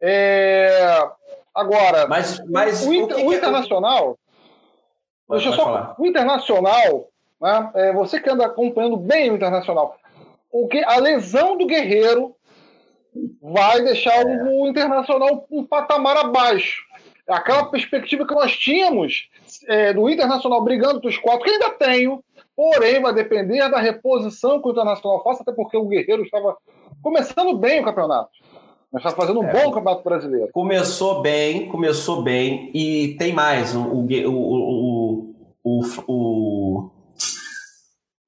É, agora, mas, mas o, o, o Internacional. deixa só, falar. o Internacional, né, é, você que anda acompanhando bem o Internacional, o que, a lesão do Guerreiro vai deixar é. o Internacional um patamar abaixo. Aquela perspectiva que nós tínhamos é, do Internacional brigando dos quatro, que ainda tenho, porém vai depender da reposição que o Internacional faça, até porque o Guerreiro estava começando bem o campeonato. Nós estamos fazendo um é. bom campeonato brasileiro. Começou bem, começou bem, e tem mais. O, o, o, o,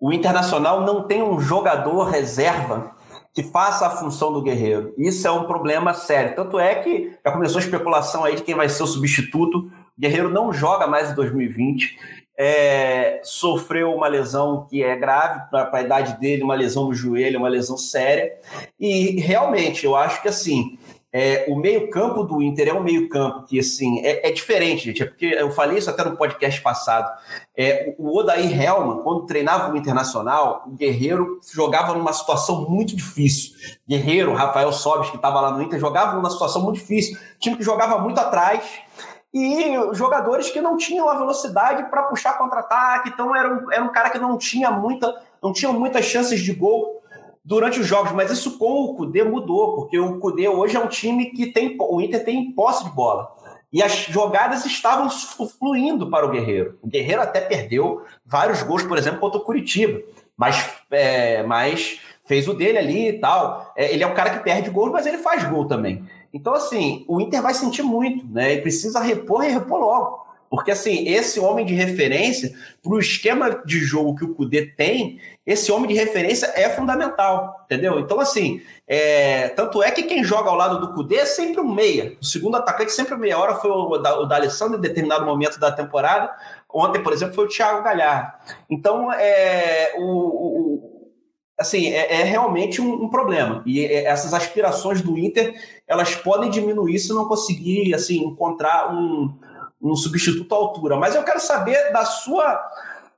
o Internacional não tem um jogador reserva que faça a função do guerreiro. Isso é um problema sério. Tanto é que já começou a especulação aí de quem vai ser o substituto. O Guerreiro não joga mais em 2020. é, sofreu uma lesão que é grave para a idade dele, uma lesão no joelho, uma lesão séria. E realmente, eu acho que assim, é, o meio-campo do Inter é um meio-campo que, assim, é, é, diferente, gente. É porque eu falei isso até no podcast passado. É, o Odair Helman, quando treinava o Internacional, o Guerreiro jogava numa situação muito difícil. Guerreiro, Rafael Sobis, que estava lá no Inter, jogava numa situação muito difícil. Time que jogava muito atrás e jogadores que não tinham a velocidade para puxar contra-ataque. Então, era um, era um cara que não tinha muita, não tinha muitas chances de gol durante os jogos, mas isso com o Cudê mudou, porque o Cudê hoje é um time que tem. O Inter tem posse de bola. E as jogadas estavam fluindo para o Guerreiro. O Guerreiro até perdeu vários gols, por exemplo, contra o Curitiba. Mas, é, mas fez o dele ali e tal. É, ele é um cara que perde gols, mas ele faz gol também. Então, assim, o Inter vai sentir muito, né? E precisa repor e repor logo. Porque, assim, esse homem de referência, para o esquema de jogo que o Cudê tem, esse homem de referência é fundamental, entendeu? Então, assim, é... tanto é que quem joga ao lado do Cudê é sempre um meia. O segundo atacante sempre meia hora foi o da, o da Alessandro em determinado momento da temporada. Ontem, por exemplo, foi o Thiago Galhardo. Então, é, o, o assim, é, é realmente um, um, problema. E é, essas aspirações do Inter, elas podem diminuir se não conseguir, assim, encontrar um um substituto à altura. Mas eu quero saber da sua.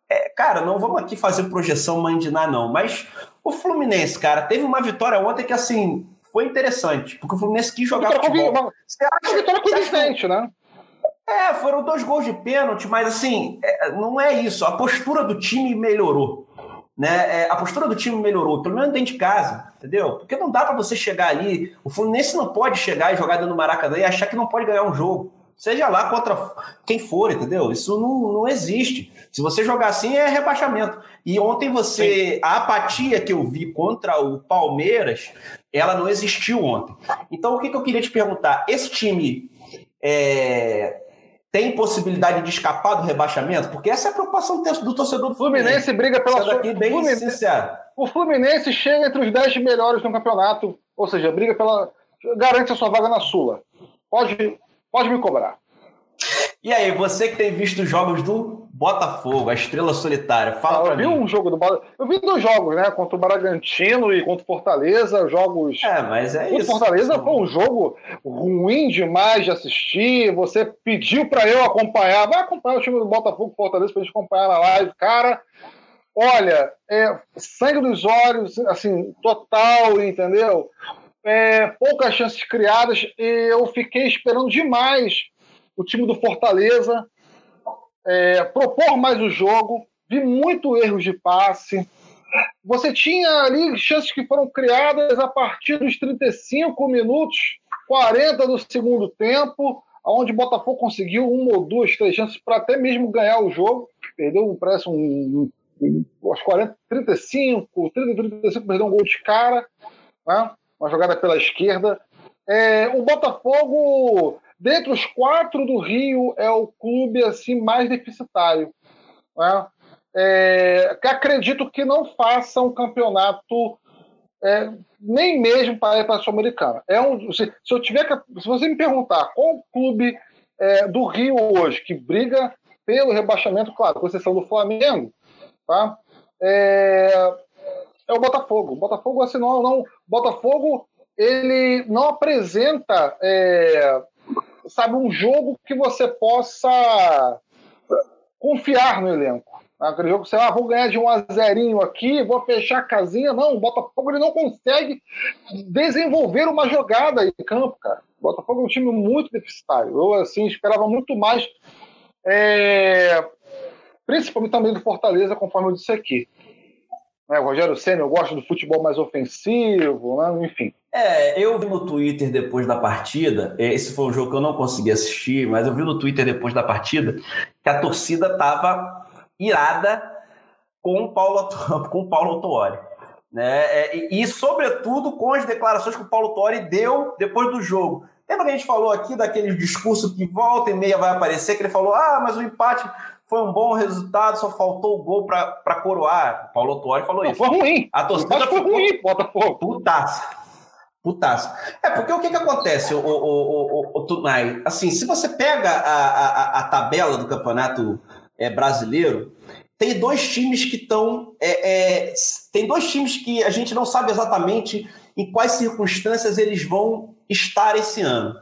É, cara, não vamos aqui fazer projeção mandinar, não. Mas o Fluminense, cara, teve uma vitória ontem que, assim, foi interessante. Porque o Fluminense quis jogar futebol. Uma, você acha, uma vitória consistente, né? É, foram dois gols de pênalti, mas assim, é, não é isso. A postura do time melhorou. Né? É, a postura do time melhorou, pelo menos dentro de casa, entendeu? Porque não dá para você chegar ali. O Fluminense não pode chegar e jogar dentro do Maracanã e achar que não pode ganhar um jogo. Seja lá contra quem for, entendeu? Isso não, não existe. Se você jogar assim, é rebaixamento. E ontem você. Sim. A apatia que eu vi contra o Palmeiras, ela não existiu ontem. Então, o que, que eu queria te perguntar? Esse time é, tem possibilidade de escapar do rebaixamento? Porque essa é a preocupação do torcedor do Fluminense. Fluminense briga pela sua... aqui bem Fluminense, sincero. O Fluminense chega entre os 10 melhores no campeonato, ou seja, briga pela. garante a sua vaga na Sula. Pode Pode me cobrar. E aí, você que tem visto os jogos do Botafogo, a estrela solitária, fala ah, pra eu vi um jogo do Botafogo. Eu vi dois jogos, né? Contra o Bragantino e contra o Fortaleza, jogos. É, mas é contra isso. O Fortaleza foi um jogo ruim demais de assistir. Você pediu para eu acompanhar. Vai acompanhar o time do Botafogo Fortaleza pra gente acompanhar na live. Cara, olha, é, sangue nos olhos, assim, total, entendeu? É, poucas chances criadas. E eu fiquei esperando demais o time do Fortaleza é, propor mais o jogo. Vi muito erros de passe. Você tinha ali chances que foram criadas a partir dos 35 minutos, 40 do segundo tempo, onde o Botafogo conseguiu uma ou duas, três chances para até mesmo ganhar o jogo. Perdeu, parece um, um, aos 40, 35, 30, 35, perdeu um gol de cara. Né? Uma jogada pela esquerda. É, o Botafogo, dentre os quatro do Rio, é o clube assim mais deficitário. Né? É, que acredito que não faça um campeonato é, nem mesmo para a Sul-Americana. É um, se, se, eu tiver que, se você me perguntar qual clube é, do Rio hoje que briga pelo rebaixamento, claro, com exceção do Flamengo, tá? É, é o Botafogo. O Botafogo, assim, não. Botafogo, ele não apresenta, é, sabe, um jogo que você possa confiar no elenco. Aquele jogo, sei lá, vou ganhar de um a zerinho aqui, vou fechar a casinha. Não, o Botafogo ele não consegue desenvolver uma jogada em campo, cara. O Botafogo é um time muito deficitário. Eu, assim, esperava muito mais, é, principalmente também do Fortaleza, conforme eu disse aqui. Né? Rogério Senna, eu gosto do futebol mais ofensivo, né? enfim. É, eu vi no Twitter depois da partida, esse foi um jogo que eu não consegui assistir, mas eu vi no Twitter depois da partida que a torcida estava irada com o Paulo, com Paulo Autuori. Né? É, e, e, sobretudo, com as declarações que o Paulo Autuori deu depois do jogo. Lembra que a gente falou aqui daquele discurso que volta e meia vai aparecer, que ele falou, ah, mas o empate foi um bom resultado, só faltou o gol para coroar. O Paulo Tuori falou não, isso. Foi ruim. A torcida foi ficou... ruim, Botafogo. Putaça. Putaça. É, porque o que, que acontece, o, o, o, o, Tunai? Assim, se você pega a, a, a tabela do campeonato é, brasileiro, tem dois times que estão. É, é, tem dois times que a gente não sabe exatamente em quais circunstâncias eles vão estar esse ano.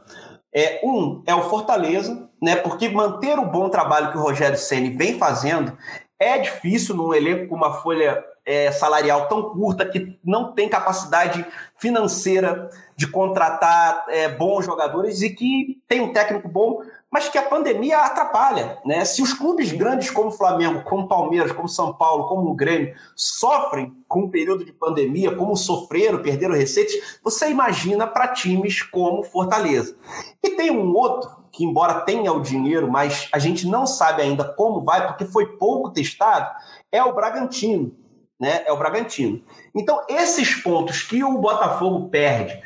É, um é o Fortaleza, né? Porque manter o bom trabalho que o Rogério Ceni vem fazendo é difícil num elenco com uma folha é, salarial tão curta que não tem capacidade financeira de contratar é, bons jogadores e que tem um técnico bom, mas que a pandemia atrapalha. Né? Se os clubes grandes como Flamengo, como Palmeiras, como São Paulo, como o Grêmio sofrem com o período de pandemia, como sofreram, perderam receitas, você imagina para times como Fortaleza. E tem um outro que, embora tenha o dinheiro, mas a gente não sabe ainda como vai, porque foi pouco testado, é o Bragantino né? É o Bragantino. Então, esses pontos que o Botafogo perde,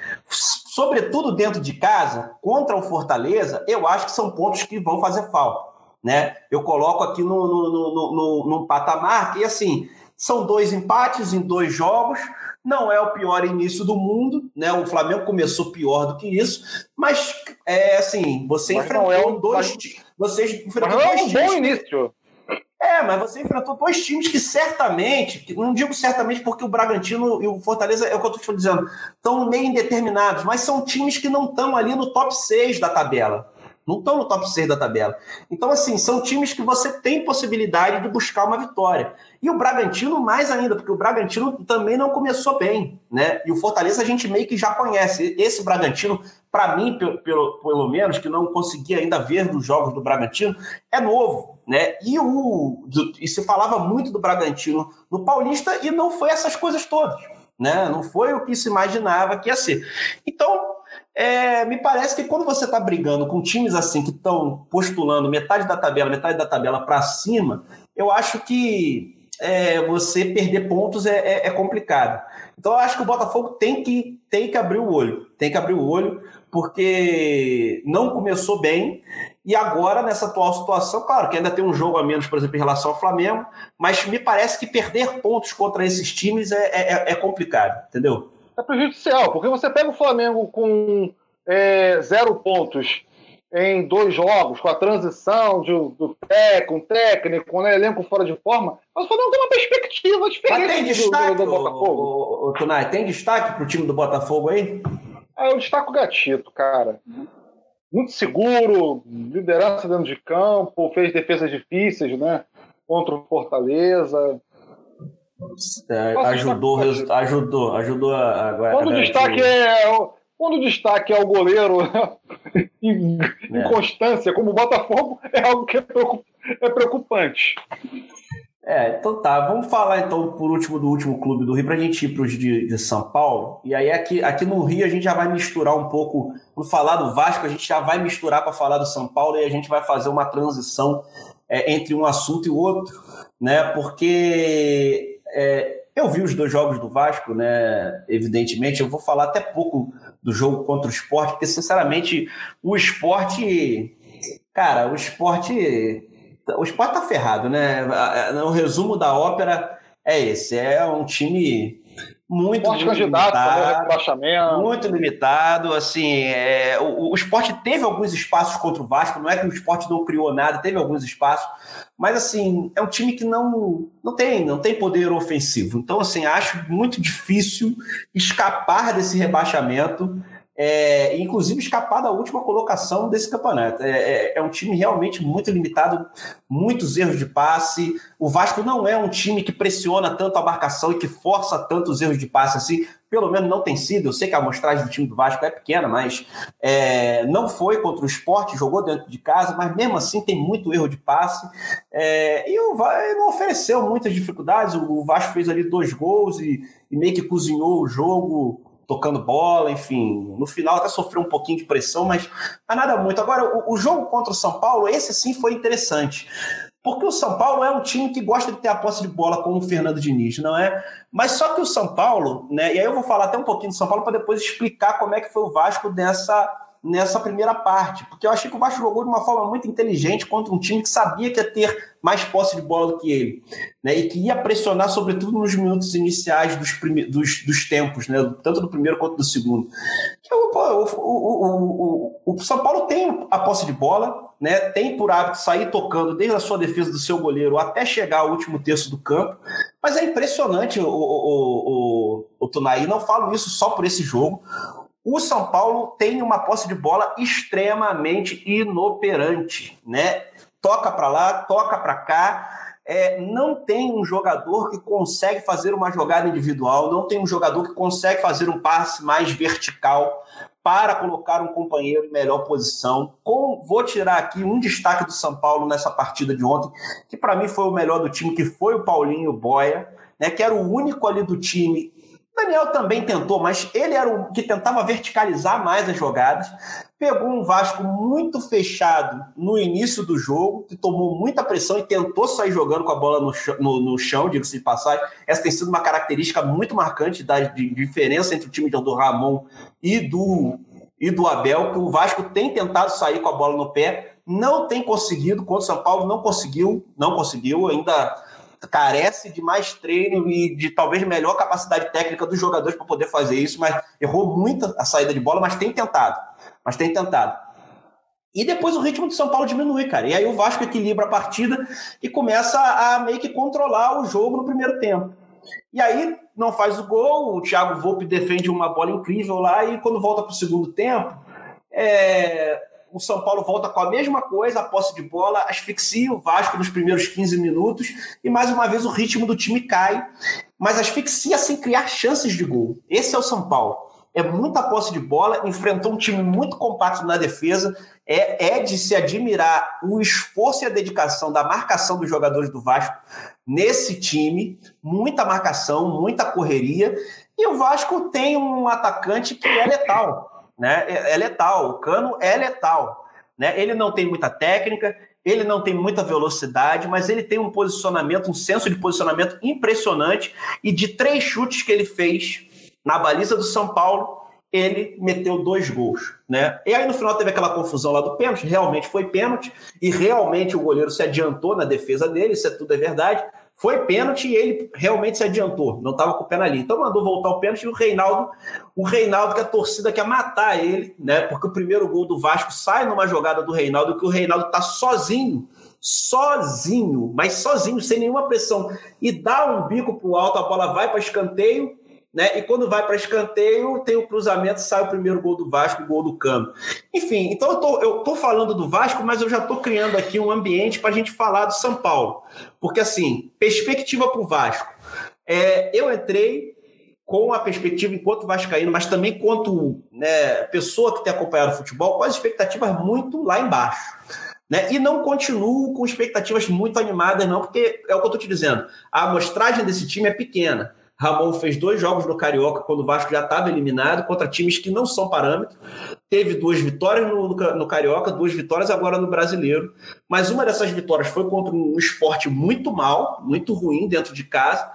sobretudo dentro de casa, contra o Fortaleza, eu acho que são pontos que vão fazer falta. Né? Eu coloco aqui no, no, no, no, no patamar que, assim, são dois empates em dois jogos, não é o pior início do mundo, né? O Flamengo começou pior do que isso, mas é assim, você mas enfrentou é um, dois, mas... vocês enfrentou mas dois é um bom início. É, mas você enfrentou dois times que certamente, não digo certamente porque o Bragantino e o Fortaleza, é o que eu estou dizendo, estão meio indeterminados, mas são times que não estão ali no top 6 da tabela. Não estão no top 6 da tabela. Então, assim, são times que você tem possibilidade de buscar uma vitória. E o Bragantino, mais ainda, porque o Bragantino também não começou bem, né? E o Fortaleza a gente meio que já conhece. Esse Bragantino, para mim, pelo, pelo, pelo menos, que não consegui ainda ver dos jogos do Bragantino, é novo, né? E, o, e se falava muito do Bragantino no Paulista e não foi essas coisas todas. Né? Não foi o que se imaginava que ia ser. Então, é, me parece que quando você está brigando com times assim que estão postulando metade da tabela, metade da tabela para cima, eu acho que é, você perder pontos é, é, é, complicado. Então eu acho que o Botafogo tem que, tem que abrir o olho, tem que abrir o olho, porque não começou bem e agora nessa atual situação, claro que ainda tem um jogo a menos, por exemplo, em relação ao Flamengo, mas me parece que perder pontos contra esses times é, é, é complicado, entendeu? É prejudicial, porque você pega o Flamengo com é, zero pontos em dois jogos, com a transição de, do técnico, um técnico, né, elenco fora de forma, mas o Flamengo tem uma perspectiva diferente mas tem destaque, do, do, do Botafogo. O, o, o Tunai, tem destaque para o time do Botafogo aí? É, eu destaco o Gatito, cara. Muito seguro, liderança dentro de campo, fez defesas difíceis, né? Contra o Fortaleza. É, ajudou, ajudou, ajudou a, a Quando o destaque é quando o destaque é o goleiro em, é. constância, como o Botafogo, é algo que é, é preocupante. É, então tá, vamos falar então por último do último clube do Rio para a gente ir para os de, de, São Paulo. E aí aqui, aqui no Rio a gente já vai misturar um pouco, vamos falar do Vasco, a gente já vai misturar para falar do São Paulo e a gente vai fazer uma transição é, entre um assunto e outro, né? Porque é, eu vi os dois jogos do Vasco, né? Evidentemente, eu vou falar até pouco do jogo contra o esporte, porque, sinceramente, o esporte. Cara, o esporte. O esporte tá ferrado, né? O resumo da ópera é esse: é um time muito, muito limitado, muito limitado. Assim, é, o, o esporte teve alguns espaços contra o Vasco. Não é que o esporte não criou nada, teve alguns espaços, mas assim é um time que não não tem não tem poder ofensivo. Então assim acho muito difícil escapar desse rebaixamento é, inclusive escapar da última colocação desse campeonato. É, é, é, um time realmente muito limitado, muitos erros de passe. O Vasco não é um time que pressiona tanto a marcação e que força tanto os erros de passe assim. Pelo menos não tem sido. Eu sei que a amostragem do time do Vasco é pequena, mas é, não foi contra o esporte, jogou dentro de casa, mas mesmo assim tem muito erro de passe. É, e o Vasco não ofereceu muitas dificuldades. O Vasco fez ali dois gols e, e meio que cozinhou o jogo tocando bola, enfim. No final até sofreu um pouquinho de pressão, mas, mas nada muito. Agora, o, o, jogo contra o São Paulo, esse sim foi interessante. Porque o São Paulo é um time que gosta de ter a posse de bola como o Fernando Diniz, não é? Mas só que o São Paulo, né? E aí eu vou falar até um pouquinho do São Paulo para depois explicar como é que foi o Vasco nessa, nessa primeira parte, porque eu achei que o Vasco jogou de uma forma muito inteligente contra um time que sabia que ia ter mais posse de bola do que ele, né? E que ia pressionar, sobretudo nos minutos iniciais dos, prime... dos, dos tempos, né? Tanto do primeiro quanto do segundo. O, o, o, o, São Paulo tem a posse de bola, né? Tem por hábito sair tocando desde a sua defesa do seu goleiro até chegar ao último terço do campo. Mas é impressionante o, o, o, o, não falo isso só por esse jogo. O São Paulo tem uma posse de bola extremamente inoperante, né? Toca para lá, toca para cá. É, não tem um jogador que consegue fazer uma jogada individual, não tem um jogador que consegue fazer um passe mais vertical para colocar um companheiro em melhor posição. Com, vou tirar aqui um destaque do São Paulo nessa partida de ontem, que para mim foi o melhor do time, que foi o Paulinho Boia, né, que era o único ali do time Daniel também tentou, mas ele era o que tentava verticalizar mais as jogadas. Pegou um Vasco muito fechado no início do jogo, que tomou muita pressão e tentou sair jogando com a bola no chão, no, no chão diga-se de passagem. Essa tem sido uma característica muito marcante da de diferença entre o time do Ramon e do, e do Abel, que o Vasco tem tentado sair com a bola no pé, não tem conseguido, contra o São Paulo não conseguiu, não conseguiu, ainda carece de mais treino e de talvez melhor capacidade técnica dos jogadores para poder fazer isso, mas errou muito a saída de bola, mas tem tentado. Mas tem tentado. E depois o ritmo do São Paulo diminui, cara. E aí o Vasco equilibra a partida e começa a meio que controlar o jogo no primeiro tempo. E aí não faz o gol, o Thiago Volpe defende uma bola incrível lá e quando volta para o segundo tempo, é, o São Paulo volta com a mesma coisa, a posse de bola, asfixia o Vasco nos primeiros 15 minutos e mais uma vez o ritmo do time cai, mas asfixia sem criar chances de gol. Esse é o São Paulo. É muita posse de bola, enfrentou um time muito compacto na defesa. É, é de se admirar o esforço e a dedicação da marcação dos jogadores do Vasco nesse time. Muita marcação, muita correria. E o Vasco tem um atacante que é letal né? É, é letal, o Cano é letal, né? Ele não tem muita técnica, ele não tem muita velocidade, mas ele tem um posicionamento, um senso de posicionamento impressionante e de três chutes que ele fez na baliza do São Paulo, ele meteu dois gols, né? E aí no final teve aquela confusão lá do pênalti, realmente foi pênalti e realmente o goleiro se adiantou na defesa dele, isso é tudo é verdade. Foi pênalti e ele realmente se adiantou, não estava com o pé na linha. Então mandou voltar o pênalti e o Reinaldo, o Reinaldo que a torcida quer matar ele, né? Porque o primeiro gol do Vasco sai numa jogada do Reinaldo que o Reinaldo está sozinho, sozinho, mas sozinho, sem nenhuma pressão, e dá um bico para o alto, a bola vai para escanteio né? E quando vai para escanteio, tem o cruzamento, sai o primeiro gol do Vasco, o gol do Cano. Enfim, então eu tô, eu tô falando do Vasco, mas eu já estou criando aqui um ambiente para a gente falar do São Paulo. Porque, assim, perspectiva para o Vasco. É, eu entrei com a perspectiva enquanto vascaíno, mas também quanto né, pessoa que tem acompanhado o futebol, com as expectativas muito lá embaixo. Né? E não continuo com expectativas muito animadas, não, porque é o que eu estou te dizendo. A amostragem desse time é pequena. Ramon fez dois jogos no Carioca, quando o Vasco já estava eliminado, contra times que não são parâmetro. Teve duas vitórias no, no, no, Carioca, duas vitórias agora no Brasileiro. Mas uma dessas vitórias foi contra um esporte muito mal, muito ruim dentro de casa.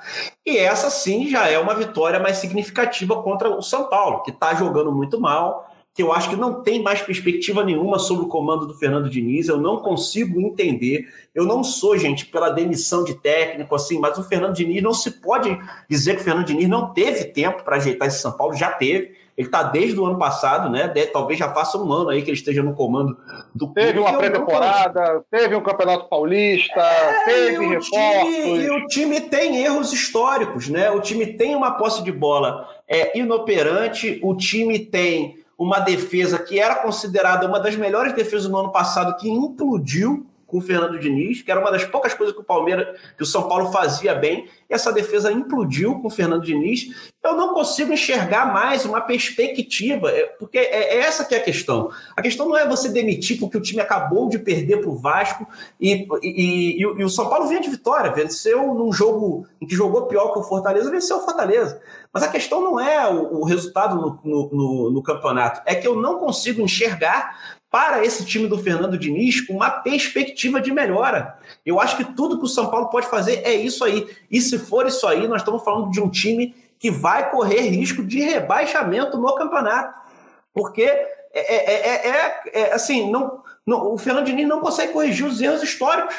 E essa sim já é uma vitória mais significativa contra o São Paulo, que está jogando muito mal, que eu acho que não tem mais perspectiva nenhuma sobre o comando do Fernando Diniz. Eu não consigo entender. Eu não sou, gente, pela demissão de técnico, assim, mas o Fernando Diniz não se pode dizer que o Fernando Diniz não teve tempo para ajeitar esse São Paulo, já teve. Ele está desde o ano passado, né? De, talvez já faça um ano aí que ele esteja no comando do clube. Teve uma pré-temporada, teve um Campeonato Paulista, é, teve time, e o time tem erros históricos, né? O time tem uma posse de bola é, inoperante, o time tem uma defesa que era considerada uma das melhores defesas do ano passado, que implodiu com o Fernando Diniz, que era uma das poucas coisas que o Palmeiras, que o São Paulo fazia bem, e essa defesa implodiu com o Fernando Diniz. Eu não consigo enxergar mais uma perspectiva, é, porque é, é essa que é a questão. A questão não é você demitir porque o time acabou de perder para o Vasco e, e, e, e, o São Paulo vinha de vitória, venceu num jogo em que jogou pior que o Fortaleza, venceu o Fortaleza. Mas a questão não é o, o resultado no, no, no, no campeonato, é que eu não consigo enxergar para esse time do Fernando Diniz uma perspectiva de melhora. Eu acho que tudo que o São Paulo pode fazer é isso aí. E se for isso aí, nós estamos falando de um time que vai correr risco de rebaixamento no campeonato. Porque é, é, é assim, não, não, o Fernando Diniz não consegue corrigir os erros históricos.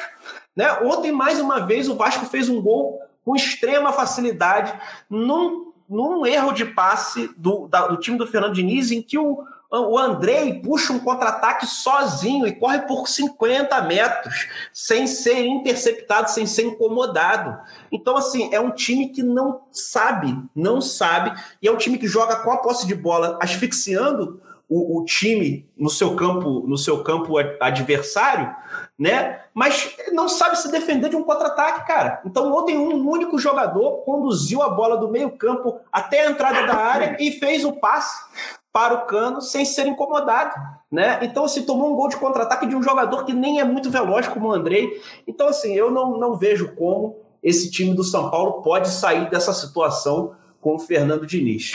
Né? Ontem, mais uma vez, o Vasco fez um gol com extrema facilidade, num, num erro de passe do, da, do time do Fernando Diniz, em que o, o Andrei puxa um contra-ataque sozinho e corre por 50 metros, sem ser interceptado, sem ser incomodado. Então, assim, é um time que não sabe, não sabe, e é um time que joga com a posse de bola, asfixiando o, o, time no seu campo, no seu campo adversário, né? Mas não sabe se defender de um contra-ataque, cara. Então ontem um único jogador conduziu a bola do meio-campo até a entrada da área e fez o passe para o Cano sem ser incomodado, né? Então assim, tomou um gol de contra-ataque de um jogador que nem é muito veloz como o Andrei. Então assim, eu não, não vejo como esse time do São Paulo pode sair dessa situação com o Fernando Diniz.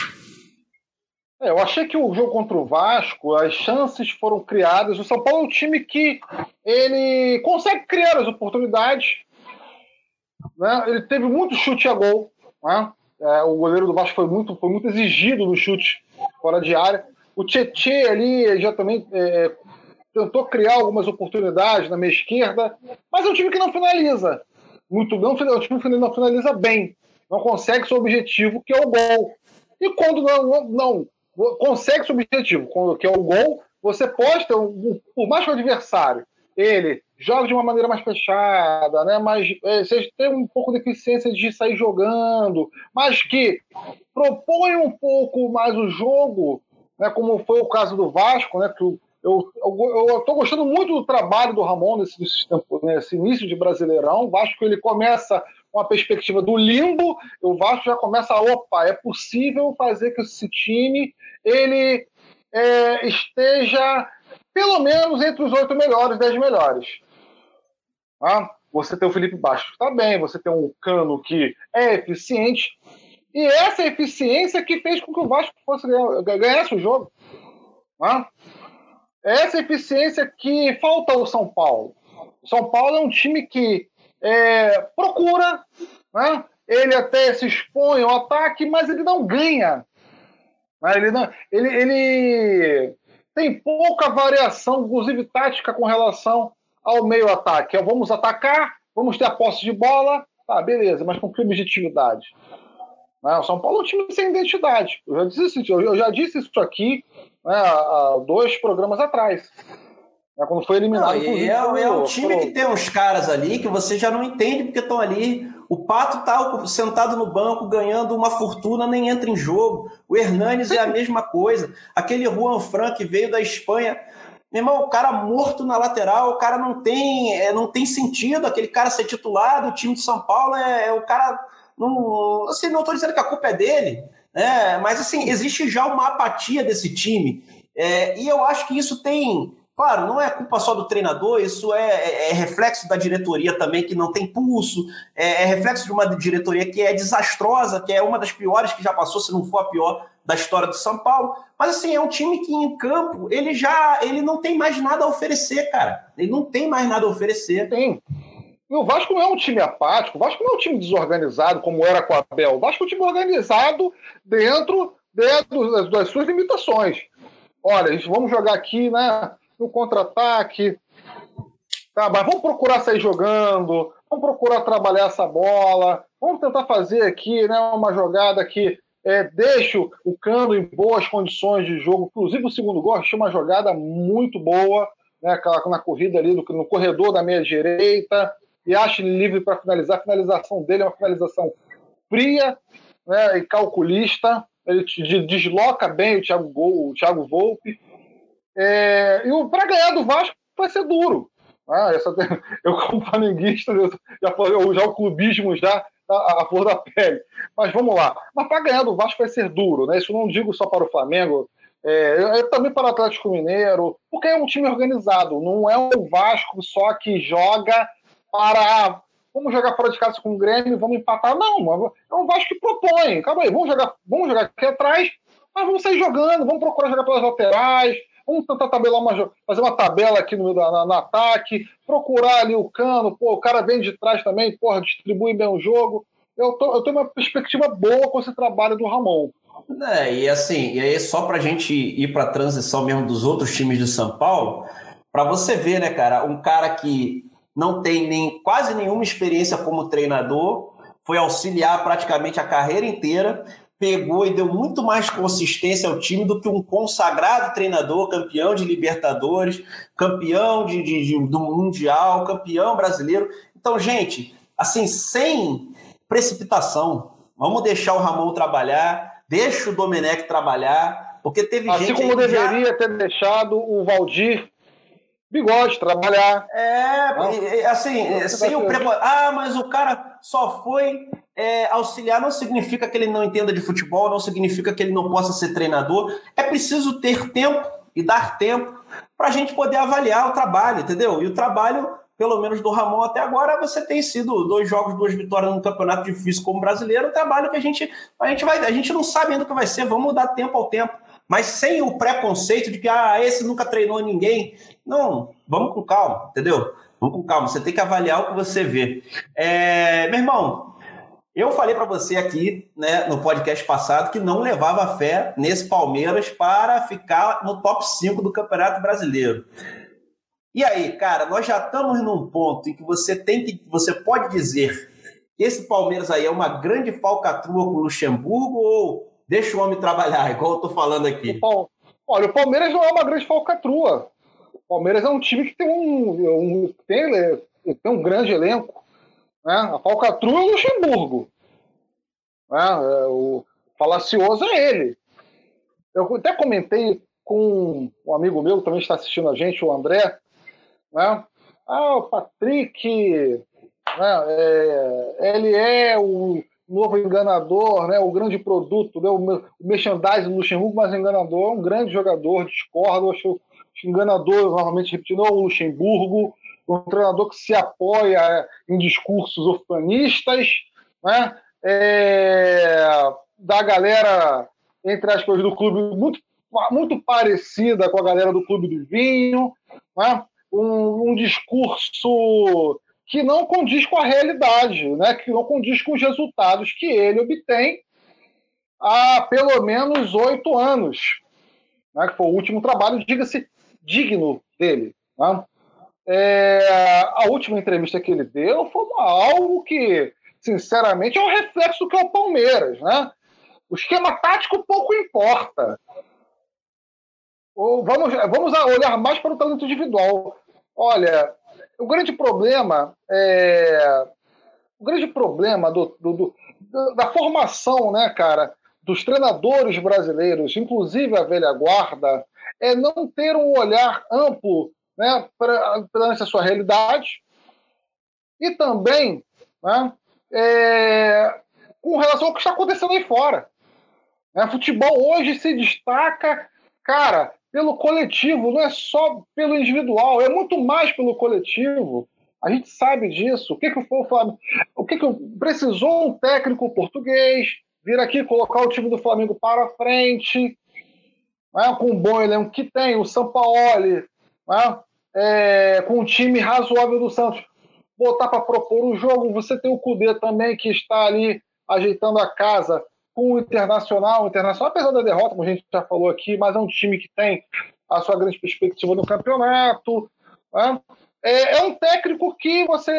É, eu achei que o jogo contra o Vasco, as chances foram criadas. O São Paulo é um time que ele consegue criar as oportunidades. Né? Ele teve muito chute a gol. Né? É, o goleiro do Vasco foi muito, foi muito exigido no chute fora de área. O Tietê ali já também é, tentou criar algumas oportunidades na meia esquerda, mas é um time que não finaliza. Muito não, é um time que não finaliza bem. Não consegue seu objetivo, que é o gol. E quando não, não, não consegue seu objetivo, que é o gol, você pode ter, um, por mais que o adversário ele joga de uma maneira mais fechada, né? Mas é, vocês têm um pouco de eficiência de sair jogando, mas que propõe um pouco mais o jogo, né? Como foi o caso do Vasco, né? Que eu, estou gostando muito do trabalho do Ramon nesse, nesse início de Brasileirão. O Vasco ele começa com a perspectiva do limbo, o Vasco já começa, opa, é possível fazer que esse time ele é, esteja pelo menos entre os oito melhores, dez melhores. Ah, você tem o Felipe Bastos, está bem, você tem um Cano que é eficiente, e essa eficiência que fez com que o Vasco fosse ganhar, ganhasse o jogo. Ah, essa eficiência que falta ao São Paulo. O São Paulo é um time que é, procura, né? ele até se expõe ao ataque, mas ele não ganha. Né? Ele, não, ele, ele tem pouca variação, inclusive tática, com relação ao meio-ataque. É, vamos atacar, vamos ter a posse de bola, tá, beleza, mas com que objetividade? Né? O São Paulo é um time sem identidade. Eu já disse, eu já disse isso aqui né, há dois programas atrás. É quando foi eliminado. Não, é, é, um time pro... que tem uns caras ali que você já não entende porque estão ali. O Pato tá sentado no banco ganhando uma fortuna, nem entra em jogo. O Hernanes é a mesma coisa. Aquele Juan Fran que veio da Espanha. Meu irmão, o cara morto na lateral, o cara não tem, é, não tem sentido aquele cara ser titular do time de São Paulo. É, é o cara. Não, assim, não estou dizendo que a culpa é dele, né? mas assim, existe já uma apatia desse time. É, e eu acho que isso tem Claro, não é culpa só do treinador, isso é, é, é reflexo da diretoria também, que não tem pulso, é, é, reflexo de uma diretoria que é desastrosa, que é uma das piores que já passou, se não for a pior da história do São Paulo. Mas assim, é um time que em campo ele já ele não tem mais nada a oferecer, cara. Ele não tem mais nada a oferecer. Tem. E o Vasco não é um time apático, o Vasco não é um time desorganizado como era com a Abel. O Vasco é um time organizado dentro, dentro das suas limitações. Olha, vamos jogar aqui, né? No contra-ataque. Tá, mas vamos procurar sair jogando, vamos procurar trabalhar essa bola, vamos tentar fazer aqui né, uma jogada que é, deixe o Cano em boas condições de jogo. Inclusive, o segundo gol achei uma jogada muito boa, né, na corrida ali, no, no corredor da meia direita, e ele livre para finalizar. A finalização dele é uma finalização fria né, e calculista. Ele desloca bem o Thiago, o Thiago Volpe. É, e para ganhar do Vasco vai ser duro. Ah, essa, eu, como flamenguista, eu, já falei, já o clubismo já a, a flor da pele. Mas vamos lá. Mas para ganhar do Vasco vai ser duro, né? Isso não digo só para o Flamengo, é, é, também para o Atlético Mineiro, porque é um time organizado, não é um Vasco só que joga para. Vamos jogar fora de casa com o Grêmio, vamos empatar. Não, é um Vasco que propõe. Calma aí, vamos jogar, vamos jogar aqui atrás, mas vamos sair jogando, vamos procurar jogar pelas laterais, Vamos tentar tabelar uma, fazer uma tabela aqui no, na, no ataque, procurar ali o cano, pô, o cara vem de trás também, porra, distribui bem o jogo. Eu, tô, eu tenho uma perspectiva boa com esse trabalho do Ramon. É, e assim, e aí só para a gente ir para a transição mesmo dos outros times de São Paulo, para você ver, né, cara, um cara que não tem nem quase nenhuma experiência como treinador, foi auxiliar praticamente a carreira inteira, pegou e deu muito mais consistência ao time do que um consagrado treinador, campeão de Libertadores, campeão de, de, de, do Mundial, campeão brasileiro. Então, gente, assim, sem precipitação, vamos deixar o Ramon trabalhar, deixa o Domenech trabalhar, porque teve assim gente. Assim como deveria já... ter deixado o Valdir bigode, trabalhar. É, assim, sem o preparo. Ah, mas o cara só foi é, auxiliar, não significa que ele não entenda de futebol, não significa que ele não possa ser treinador. É preciso ter tempo e dar tempo para a gente poder avaliar o trabalho, entendeu? E o trabalho, pelo menos do Ramon até agora, você tem sido dois jogos, duas vitórias no campeonato difícil como brasileiro, um trabalho que a gente, a gente vai, a gente não sabe ainda o que vai ser, vamos dar tempo ao tempo mas sem o preconceito de que ah, esse nunca treinou ninguém. Não, vamos com calma, entendeu? Vamos com calma, você tem que avaliar o que você vê. É, meu irmão, eu falei para você aqui, né, no podcast passado, que não levava fé nesse Palmeiras para ficar no top 5 do Campeonato Brasileiro. E aí, cara, nós já estamos num ponto em que você tem que, você pode dizer que esse Palmeiras aí é uma grande falcatrua com o Luxemburgo ou Deixa o homem trabalhar, igual eu tô falando aqui. Olha, o Palmeiras não é uma grande falcatrua. O Palmeiras é um time que tem um, um tem, tem um grande elenco. Né? A falcatrua é o Luxemburgo. Né? É, o falacioso é ele. Eu até comentei com um amigo meu que também está assistindo a gente, o André. Né? Ah, o Patrick, né? é, ele é o novo enganador, né, o grande produto, né, o merchandising do Luxemburgo, mas enganador, é um grande jogador, discordo, acho enganador, novamente repetindo, é o Luxemburgo, um treinador que se apoia em discursos orfanistas, né, é, da galera, entre aspas, do clube, muito, muito parecida com a galera do clube do vinho, né, um, um discurso que não condiz com a realidade, né? que não condiz com os resultados que ele obtém há pelo menos oito anos, né? que foi o último trabalho, diga-se, digno dele. Né? É, a última entrevista que ele deu foi algo que, sinceramente, é um reflexo do que é o Palmeiras. Né? O esquema tático pouco importa. Ou vamos, vamos olhar mais para o talento individual. Olha, o grande problema é o grande problema do, do, do, da formação, né, cara, dos treinadores brasileiros, inclusive a velha guarda, é não ter um olhar amplo, né, perante a sua realidade e também, né, é, com relação ao que está acontecendo aí fora. Né, futebol hoje se destaca, cara, pelo coletivo, não é só pelo individual, é muito mais pelo coletivo. A gente sabe disso. O que, que o Flamengo. O que, que precisou um técnico português vir aqui colocar o time do Flamengo para frente, né, com um bom elenco que tem, o Sampaoli, né, é, com um time razoável do Santos, botar para propor o jogo. Você tem o Cudê também, que está ali ajeitando a casa com o Internacional. O Internacional, apesar da derrota, como a gente já falou aqui, mas é um time que tem a sua grande perspectiva no campeonato. Né? É, é, um técnico que você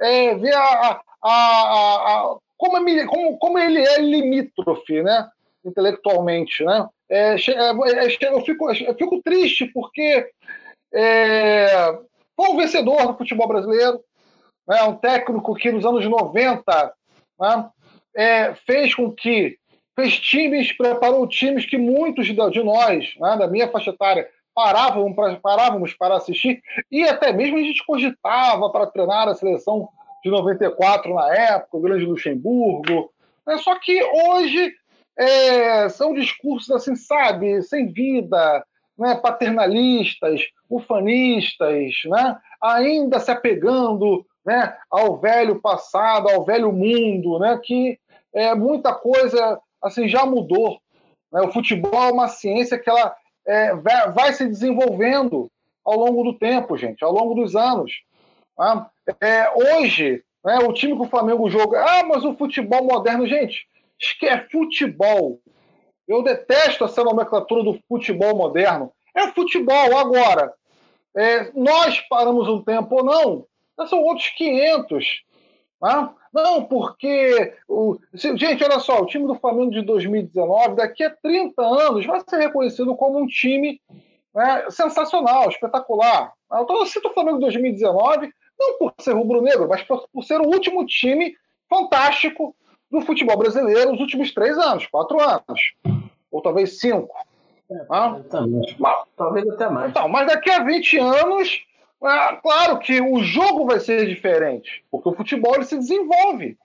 é, vê a, a, a, a como, é, como, como, ele é limítrofe, né? intelectualmente. Né? É, é, é, eu, fico, eu fico triste porque foi um vencedor do futebol brasileiro, né? um técnico que nos anos 90 né? é, fez com que fez times, preparou times que muitos de nós, né, da minha faixa etária, parávamos para, parávamos para assistir e até mesmo a gente cogitava para treinar a seleção de 94 na época, o grande Luxemburgo. Né? Só que hoje é, são discursos assim, sabe, sem vida, né, paternalistas, ufanistas, né, ainda se apegando né, ao velho passado, ao velho mundo, né, que é, muita coisa assim já mudou. Né? O futebol é uma ciência que ela é, vai, se desenvolvendo ao longo do tempo, gente, ao longo dos anos. Tá? É, hoje, né, o time que o Flamengo joga, ah, mas o futebol moderno, gente, que é futebol. Eu detesto essa nomenclatura do futebol moderno. É futebol agora. É, nós paramos um tempo ou não, são outros 500. Né? Não, porque. O, gente, olha só, o time do Flamengo de 2019, daqui a 30 anos, vai ser reconhecido como um time né, sensacional, espetacular. Então eu cito o Flamengo de 2019, não por ser rubro-negro, mas por, por ser o último time fantástico do futebol brasileiro nos últimos três anos, quatro anos, ou talvez cinco. É, ah? mas, talvez até mais. Então, mas daqui a 20 anos, é, claro que o jogo vai ser diferente, porque o futebol ele se desenvolve.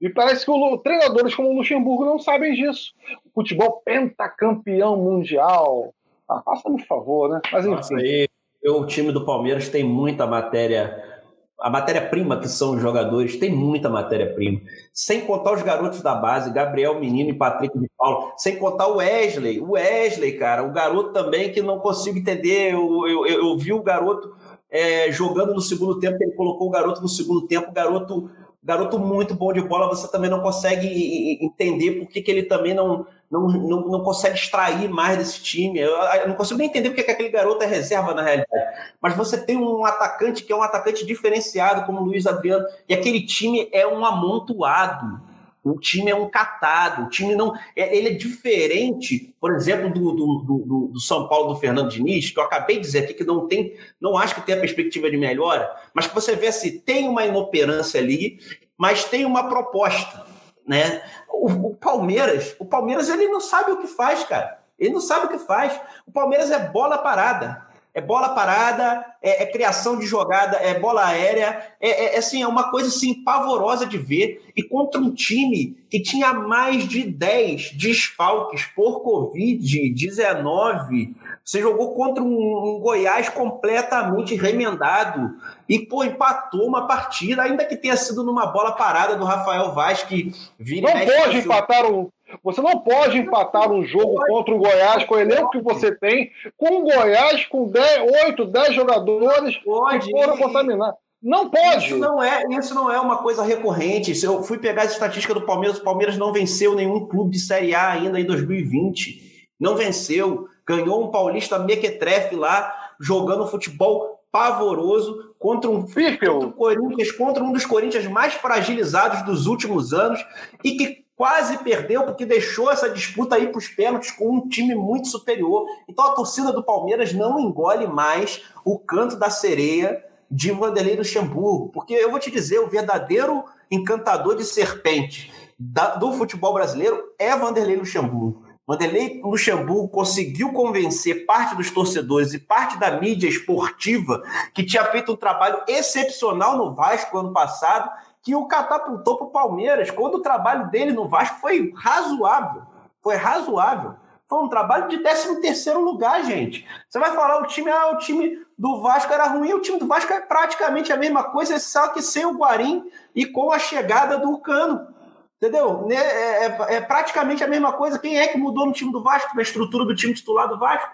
E parece que os treinadores como o Luxemburgo não sabem disso. O futebol pentacampeão mundial. Ah, faça-me favor, né? Mas enfim. Nossa, aí, o time do Palmeiras tem muita matéria a matéria-prima que são os jogadores, tem muita matéria-prima. Sem contar os garotos da base, Gabriel Menino e Patrick de Paulo. Sem contar o Wesley. O Wesley, cara, o garoto também que não consigo entender. Eu, eu, eu vi o garoto é, jogando no segundo tempo, ele colocou o garoto no segundo tempo, garoto garoto muito bom de bola, você também não consegue entender por que, que ele também não, não, não, não consegue extrair mais desse time. Eu, eu não consigo nem entender que aquele garoto é reserva na realidade. Mas você tem um atacante que é um atacante diferenciado, como o Luiz Adriano, e aquele time é um amontoado. O time é um catado, o time não. É, ele é diferente, por exemplo, do, do, do, do, São Paulo do Fernando Diniz, que eu acabei de dizer aqui que não tem, não acho que tem a perspectiva de melhora, mas que você vê se assim, tem uma inoperância ali, mas tem uma proposta. Né? O, o Palmeiras, o Palmeiras ele não sabe o que faz, cara. Ele não sabe o que faz. O Palmeiras é bola parada é bola parada, é, é, criação de jogada, é bola aérea, é, é, é, assim, é uma coisa assim, pavorosa de ver. E contra um time que tinha mais de 10 desfalques por Covid-19, você jogou contra um, um, Goiás completamente remendado e, pô, empatou uma partida, ainda que tenha sido numa bola parada do Rafael Vaz, que vira Não pode empatar o, você não pode empatar um jogo contra o Goiás com o elenco que você tem, com o Goiás com 10, 8, 10 jogadores pode. que foram contaminados. Não pode. Isso não, é, isso não é uma coisa recorrente. Se eu fui pegar a estatística do Palmeiras, o Palmeiras não venceu nenhum clube de Série A ainda em 2020. Não venceu. Ganhou um paulista mequetrefe lá, jogando futebol pavoroso contra um, contra um Corinthians, contra um dos Corinthians mais fragilizados dos últimos anos e que quase perdeu porque deixou essa disputa aí para os pênaltis com um time muito superior. Então a torcida do Palmeiras não engole mais o canto da sereia de Vanderlei Luxemburgo, porque eu vou te dizer, o verdadeiro encantador de serpente da, do futebol brasileiro é Vanderlei Luxemburgo. Vanderlei Luxemburgo conseguiu convencer parte dos torcedores e parte da mídia esportiva que tinha feito um trabalho excepcional no Vasco ano passado que o catapultou para o Palmeiras, quando o trabalho dele no Vasco foi razoável. Foi razoável. Foi um trabalho de 13 terceiro lugar, gente. Você vai falar o time, ah, o time do Vasco era ruim, o time do Vasco é praticamente a mesma coisa, só que sem o Guarim e com a chegada do Cano. Entendeu? É, é, é, praticamente a mesma coisa. Quem é que mudou no time do Vasco, na estrutura do time titular do Vasco?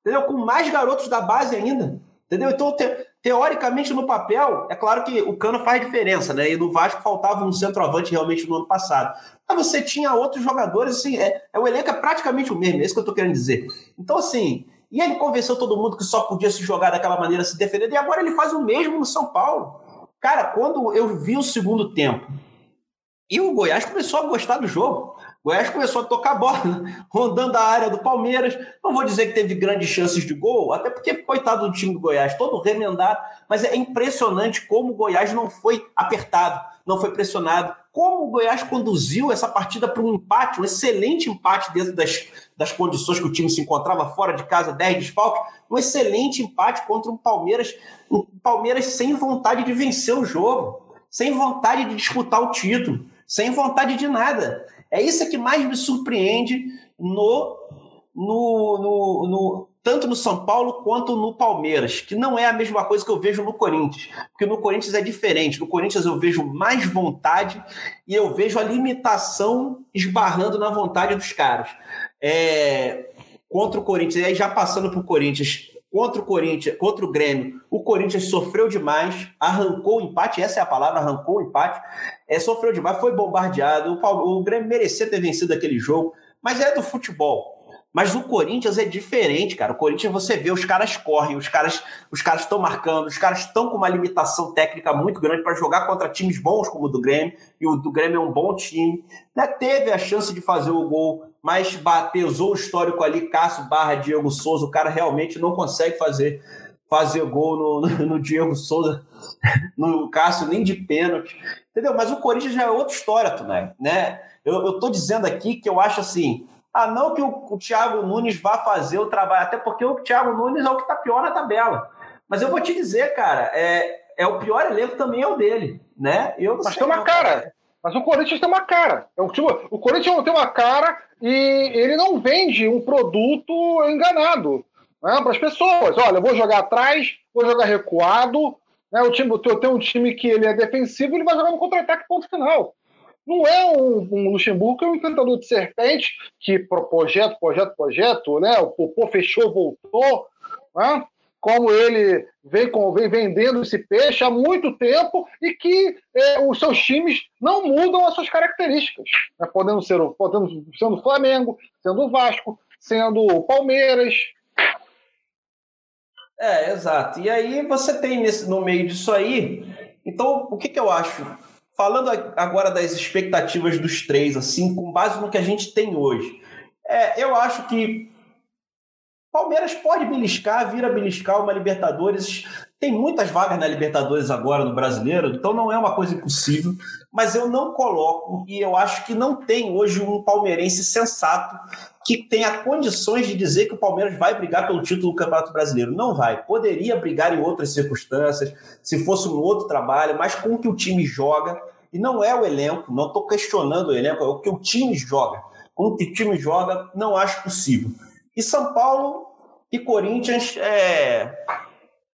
Entendeu? Com mais garotos da base ainda. Entendeu? Então, te, teoricamente, no papel, é claro que o Cano faz diferença, né? E no Vasco faltava um centroavante realmente no ano passado. Mas você tinha outros jogadores, assim, é, é o elenco é praticamente o mesmo, é isso que eu tô querendo dizer. Então, assim, e ele convenceu todo mundo que só podia se jogar daquela maneira, se defender, e agora ele faz o mesmo no São Paulo. Cara, quando eu vi o segundo tempo e o Goiás começou a gostar do jogo, Goiás começou a tocar bola, rondando a área do Palmeiras. Não vou dizer que teve grandes chances de gol, até porque, coitado do time do Goiás, todo remendado, mas é impressionante como o Goiás não foi apertado, não foi pressionado. Como o Goiás conduziu essa partida para um empate, um excelente empate dentro das, das condições que o time se encontrava fora de casa, 10 desfalques, um excelente empate contra um Palmeiras, um Palmeiras sem vontade de vencer o jogo, sem vontade de disputar o título, sem vontade de nada. É isso que mais me surpreende no, no, no, no, tanto no São Paulo quanto no Palmeiras, que não é a mesma coisa que eu vejo no Corinthians. Porque no Corinthians é diferente. No Corinthians eu vejo mais vontade e eu vejo a limitação esbarrando na vontade dos caras. É, contra o Corinthians, e aí já passando para o Corinthians, contra o Corinthians, contra o Grêmio, o Corinthians sofreu demais, arrancou o empate, essa é a palavra, arrancou o empate, é, sofreu demais, foi bombardeado, o, Paulo, o Grêmio merecia ter vencido aquele jogo, mas é do futebol. Mas o Corinthians é diferente, cara. O Corinthians você vê, os caras correm, os caras os caras estão marcando, os caras estão com uma limitação técnica muito grande para jogar contra times bons como o do Grêmio, e o do Grêmio é um bom time. Né? Teve a chance de fazer o gol, mas pesou o histórico ali, Cássio barra Diego Souza, o cara realmente não consegue fazer fazer gol no, no, no Diego Souza, no Cássio, nem de pênalti. Entendeu? Mas o Corinthians já é outra história, Tunay, né? Eu, eu tô dizendo aqui que eu acho assim, ah, não que o, o Thiago Nunes vá fazer o trabalho, até porque o Thiago Nunes é o que está pior na tabela. Mas eu vou te dizer, cara, é, é o pior elenco também é o dele, né? Eu Mas tem uma não, cara. cara. Mas o Corinthians tem uma cara. É o, tipo, o Corinthians tem uma cara e ele não vende um produto enganado né, para as pessoas. Olha, eu vou jogar atrás, vou jogar recuado. Né, o time, eu tenho um time que ele é defensivo, ele vai jogar no contra-ataque, ponto final. Não é um, um Luxemburgo, é um encantador de serpente que projeto, projeto, projeto, né? O Popô fechou, voltou, né? como ele vem, vem vendendo esse peixe há muito tempo e que é, os seus times não mudam as suas características. Né? Podendo ser podendo, sendo o Flamengo, sendo o Vasco, sendo o Palmeiras. É, exato. E aí você tem nesse, no meio disso aí. Então, o que, que eu acho? Falando agora das expectativas dos três, assim, com base no que a gente tem hoje, é, eu acho que Palmeiras pode beliscar, vir a beliscar uma Libertadores. Tem muitas vagas na Libertadores agora no brasileiro, então não é uma coisa impossível. Mas eu não coloco, e eu acho que não tem hoje um palmeirense sensato que tenha condições de dizer que o Palmeiras vai brigar pelo título do Campeonato Brasileiro. Não vai. Poderia brigar em outras circunstâncias, se fosse um outro trabalho, mas com o que o time joga, e não é o elenco, não estou questionando o elenco, é o que o time joga. Com o que o time joga, não acho possível. E São Paulo e Corinthians é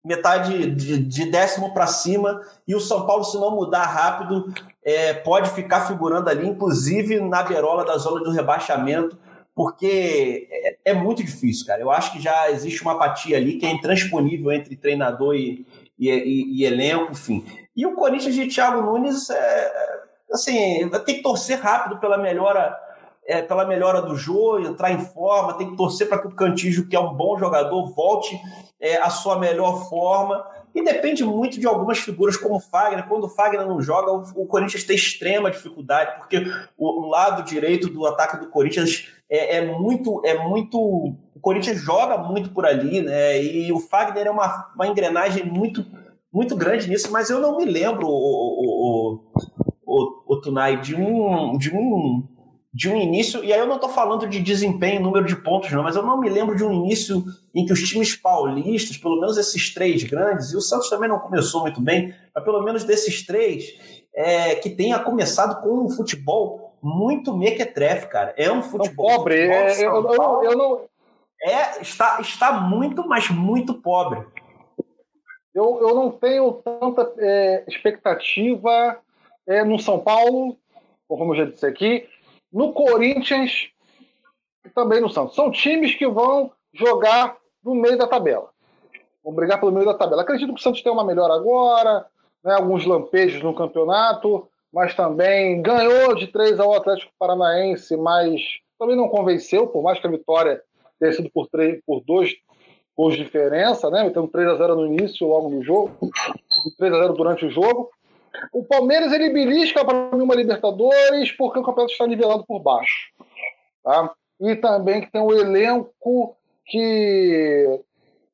metade de, de décimo para cima, e o São Paulo, se não mudar rápido, é, pode ficar figurando ali, inclusive na berola da zona do rebaixamento porque é, é, muito difícil, cara. Eu acho que já existe uma apatia ali que é intransponível entre treinador e, e, e, e elenco, enfim. E o Corinthians de Thiago Nunes, é, assim, tem que torcer rápido pela melhora, é, pela melhora do jogo, entrar em forma, tem que torcer para que o Cantígio, que é um bom jogador, volte é, à sua melhor forma. E depende muito de algumas figuras como o Fagner. Quando o Fagner não joga, o, Corinthians tem extrema dificuldade, porque o, lado direito do ataque do Corinthians é, é, muito. é muito. O Corinthians joga muito por ali, né? E o Fagner é uma, uma engrenagem muito, muito grande nisso, mas eu não me lembro, o, o, o, o, Tunai, de um. De um de um início, e aí eu não estou falando de desempenho, número de pontos, não, mas eu não me lembro de um início em que os times paulistas, pelo menos esses três grandes, e o Santos também não começou muito bem, mas pelo menos desses três, é, que tenha começado com um futebol muito mequetrefe, cara. É um futebol. pobre, futebol, é, eu, eu, eu, não. É, está, está muito, mas muito pobre. Eu, eu não tenho tanta é, expectativa é, no São Paulo, como eu já disse aqui, no Corinthians e também no Santos. São times que vão jogar no meio da tabela. Vão brigar pelo meio da tabela. Acredito que o Santos tem uma melhor agora, né, alguns lampejos no campeonato, mas também ganhou de 3 ao Atlético Paranaense, mas também não convenceu, por mais que a vitória tenha sido por, 3, por dois gols de diferença, né? Então 3 a 0 no início, logo no jogo, e 3 a 0 durante o jogo. O Palmeiras ele belisca para mim uma Libertadores porque o campeonato está nivelado por baixo. Tá? E também que tem um elenco que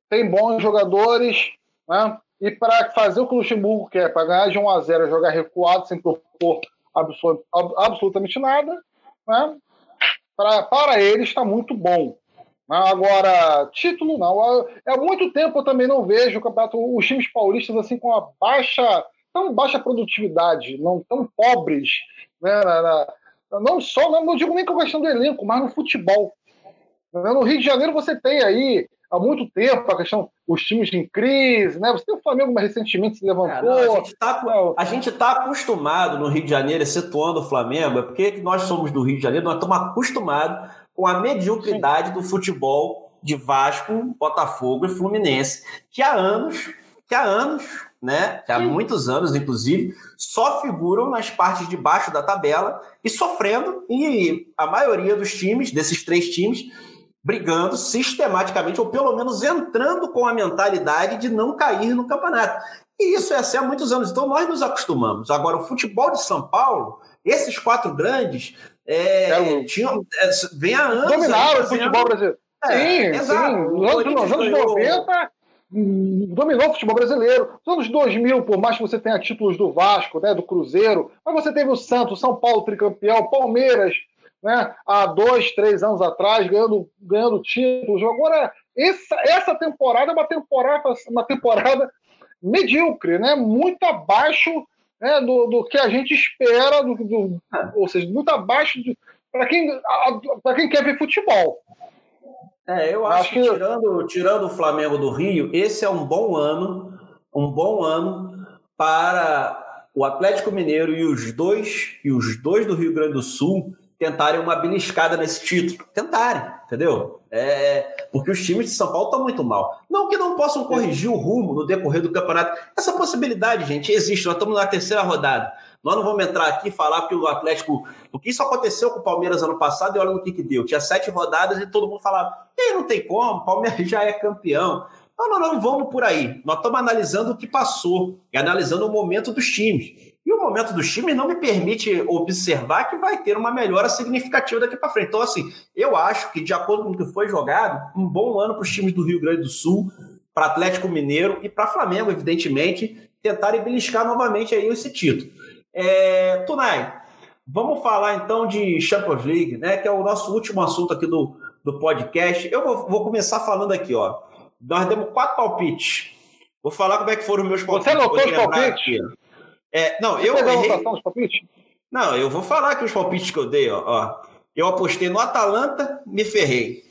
tem bons jogadores, né? E para fazer o que o Luxemburgo quer, para ganhar de 1 a 0 jogar recuado sem propor absolut, absolutamente nada, né? Pra, para ele está muito bom. Né? Agora, título não. Há muito tempo eu também não vejo o campeonato, os times paulistas assim com a baixa tão baixa produtividade, não tão pobres, né, não só, não, não, digo nem com a questão do elenco, mas no futebol. No Rio de Janeiro você tem aí há muito tempo a questão os times em crise, né? Você tem o Flamengo mais recentemente se levantou. É, não, a gente está tá acostumado no Rio de Janeiro, excetuando o Flamengo, é porque nós somos do Rio de Janeiro, nós estamos acostumados com a mediocridade Sim. do futebol de Vasco, Botafogo e Fluminense, que há anos que há anos, né, que há muitos anos, inclusive, só figuram nas partes de baixo da tabela e sofrendo, e a maioria dos times, desses três times, brigando sistematicamente, ou pelo menos entrando com a mentalidade de não cair no campeonato. E isso é assim há muitos anos, então nós nos acostumamos. Agora, o futebol de São Paulo, esses quatro grandes, é, é tinham, é, vem há anos. Dominaram o futebol brasileiro. É, sim, exato. sim. Nos anos 90, dominou o futebol brasileiro. Nos anos 2000, por mais que você tenha títulos do Vasco, né, do Cruzeiro, mas você teve o Santos, São Paulo tricampeão, Palmeiras, né, há dois, três anos atrás, ganhando, ganhando títulos. Agora, essa, essa temporada é uma temporada, uma temporada medíocre, né, muito abaixo né, do, do que a gente espera, do, do ou seja, muito abaixo para quem, quem quer ver futebol. É, eu acho, acho que, que tirando, tirando o Flamengo do Rio, esse é um bom ano, um bom ano para o Atlético Mineiro e os dois e os dois do Rio Grande do Sul tentarem uma beliscada nesse título. Tentarem, entendeu? É, porque os times de São Paulo estão muito mal. Não que não possam corrigir o rumo no decorrer do campeonato. Essa possibilidade, gente, existe. Nós estamos na terceira rodada. Nós não vamos entrar aqui e falar que o Atlético. Porque isso aconteceu com o Palmeiras ano passado e olha no que, que deu. Tinha sete rodadas e todo mundo falava: e não tem como, o Palmeiras já é campeão. Não, não, não, vamos por aí. Nós estamos analisando o que passou e analisando o momento dos times. E o momento dos times não me permite observar que vai ter uma melhora significativa daqui para frente. Então, assim, eu acho que, de acordo com o que foi jogado, um bom ano para os times do Rio Grande do Sul, para Atlético Mineiro e para Flamengo, evidentemente, tentarem beliscar novamente aí esse título. É, Tunai, vamos falar então de Champions League, né? Que é o nosso último assunto aqui do, do podcast. Eu vou, vou começar falando aqui, ó. Nós demos quatro palpites. Vou falar como é que foram os meus palpites. Você anotou os palpites? É, não, Você eu errei. Não, eu vou falar aqui os palpites que eu dei, ó. ó. Eu apostei no Atalanta, me ferrei.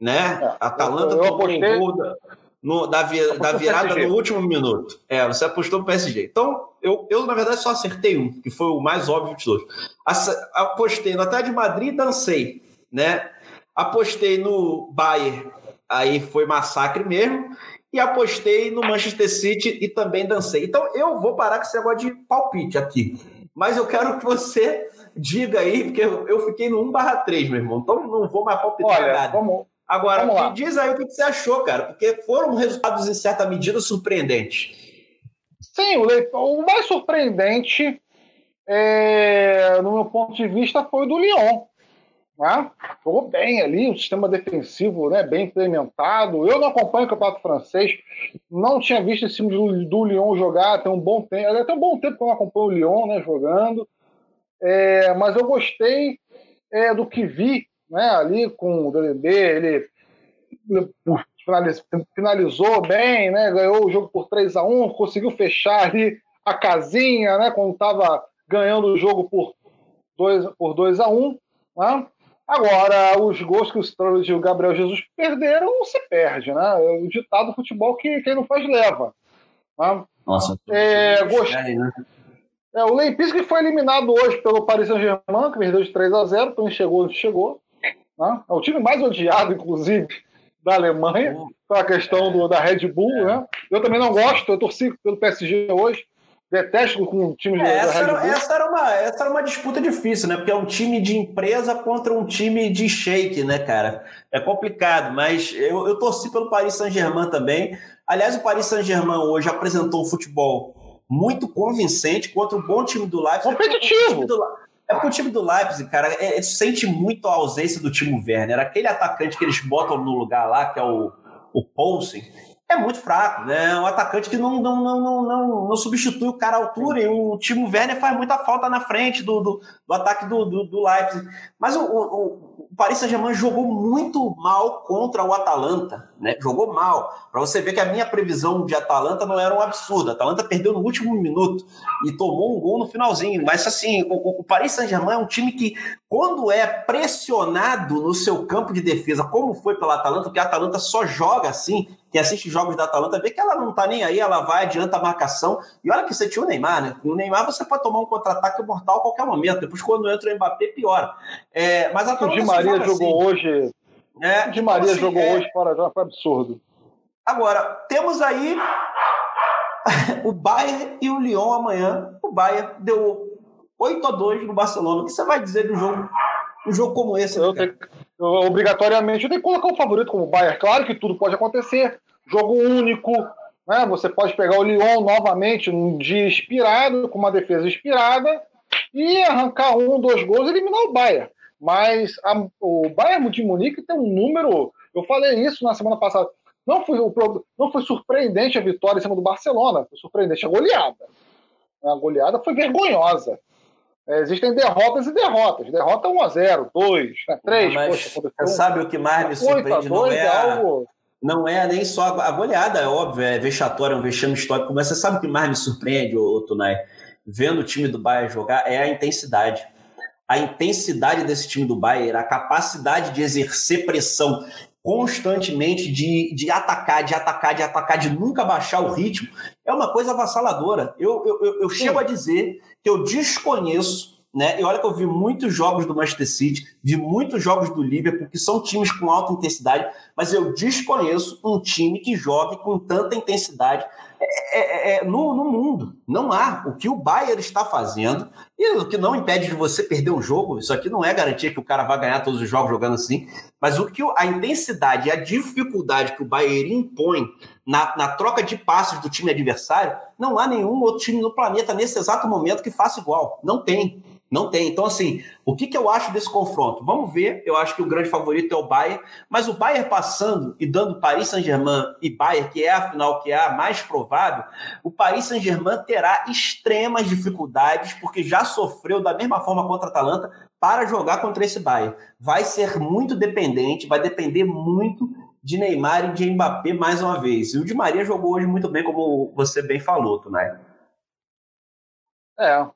Né? É, Atalanta eu, eu tomou apostei... um gol da, no, da, da virada no último minuto. É, você apostou no PSG. Então, eu, eu, na verdade, só acertei um, que foi o mais óbvio de todos. Apostei no Atlético de Madrid dancei, né? Apostei no Bayern, aí foi massacre mesmo. E apostei no Manchester City e também dancei. Então, eu vou parar com esse negócio de palpite aqui. Mas eu quero que você diga aí, porque eu fiquei no 1 barra 3, meu irmão. Então, não vou mais palpitar Olha, nada. Vamos, Agora, me diz aí o que você achou, cara, porque foram resultados, em certa medida, surpreendentes. Sim, o, mais surpreendente, é, no meu ponto de vista, foi o do Lyon. Né? Jogou bem ali, um sistema defensivo né, bem implementado. Eu não acompanho o campeonato francês, não tinha visto esse time do, Lyon jogar tem um bom tempo. Até um bom tempo que eu não acompanho o Lyon né, jogando. É, mas eu gostei é, do que vi né, ali com o DDB, ele finalizou bem, né, ganhou o jogo por 3 a 1 conseguiu fechar ali a casinha, né, quando estava ganhando o jogo por 2, por 2 a 1 né? Agora, os gols que o Stroll e o Gabriel Jesus perderam, se perde, né? É o ditado do futebol que quem não faz leva. Né? Nossa, é, gostei, né? É, o Leipzig foi eliminado hoje pelo Paris Saint-Germain, que perdeu de 3 a 0 então chegou, chegou. Né? É o time mais odiado, inclusive, da Alemanha, com a questão do, da Red Bull. Né? Eu também não gosto, eu torci pelo PSG hoje. Detesto com o time é, essa, era, essa, era uma, essa era uma disputa difícil, né? Porque é um time de empresa contra um time de shake, né, cara? É complicado, mas eu, eu torci pelo Paris Saint-Germain também. Aliás, o Paris Saint-Germain hoje apresentou um futebol muito convincente contra um bom time do Leipzig. Competitivo. É porque o time do Leipzig, cara, é, é, sente muito a ausência do Timo Werner. Aquele atacante que eles botam no lugar lá, que é o, o Poulsen, é muito fraco, né? É um atacante que não, não, não, não, não, substitui o cara à altura e o Timo Werner faz muita falta na frente do, do, do ataque do, do, do, Leipzig. Mas o, o, o Paris Saint-Germain jogou muito mal contra o Atalanta, né? Jogou mal. Para você ver que a minha previsão de Atalanta não era um absurdo. A Atalanta perdeu no último minuto e tomou um gol no finalzinho. Mas assim, o, o Paris Saint-Germain é um time que, quando é pressionado no seu campo de defesa, como foi pela Atalanta, porque a Atalanta só joga assim quem assiste jogos da Atalanta vê que ela não tá nem aí, ela vai, adianta a marcação. E olha que você tinha o Neymar, né? Com o Neymar você pode tomar um contra-ataque mortal a qualquer momento. Depois, quando entra o Mbappé, piora. É, mas a o Di Maria jogou assim. hoje. É, o Di Maria então, assim, jogou é... hoje fora já foi absurdo. Agora, temos aí o Bayern e o Lyon amanhã. O Bayern deu 8 a 2 no Barcelona. O que você vai dizer do jogo? Um jogo como esse, eu tenho, eu, obrigatoriamente, eu tenho que colocar o favorito como o Bayern. Claro que tudo pode acontecer. Jogo único, né? Você pode pegar o Lyon novamente num dia inspirado, com uma defesa inspirada, e arrancar um, dois gols e eliminar o Bayern. Mas a, o Bayern de Munique tem um número. Eu falei isso na semana passada. Não foi, não foi surpreendente a vitória em cima do Barcelona, foi surpreendente a goleada. A goleada foi vergonhosa. É, existem derrotas e derrotas. Derrota 1x0, 2, né, 3. Mas poxa, você sabe o que mais me surpreende? Não é, a, algo... não é nem só a goleada, é óbvio, é vexatório, é um vexame histórico, mas você sabe o que mais me surpreende, ô, Tunay, vendo o time do Bayern jogar, é a intensidade a intensidade desse time do Bayern, a capacidade de exercer pressão constantemente, de, de atacar, de atacar, de atacar, de nunca baixar o ritmo, é uma coisa avassaladora. Eu, eu, eu, eu chego a dizer que eu desconheço, né? E olha que eu vi muitos jogos do Manchester City, vi muitos jogos do Liverpool, que são times com alta intensidade, mas eu desconheço um time que jogue com tanta intensidade é, é, é, no, no, mundo. Não há. O que o Bayern está fazendo, e o que não impede de você perder um jogo, isso aqui não é garantia que o cara vai ganhar todos os jogos jogando assim, mas o que a intensidade e a dificuldade que o Bayern impõe na, na troca de passos do time adversário, não há nenhum outro time no planeta nesse exato momento que faça igual. Não tem. Não tem. Então, assim, o que, que eu acho desse confronto? Vamos ver. Eu acho que o grande favorito é o Bayern, mas o Bayern passando e dando Paris Saint-Germain e Bayern, que é a final que é a mais provável, o Paris Saint-Germain terá extremas dificuldades, porque já sofreu da mesma forma contra a Atalanta para jogar contra esse Bayern. Vai ser muito dependente, vai depender muito de Neymar e de Mbappé mais uma vez. E o Di Maria jogou hoje muito bem, como você bem falou, Tunay. É,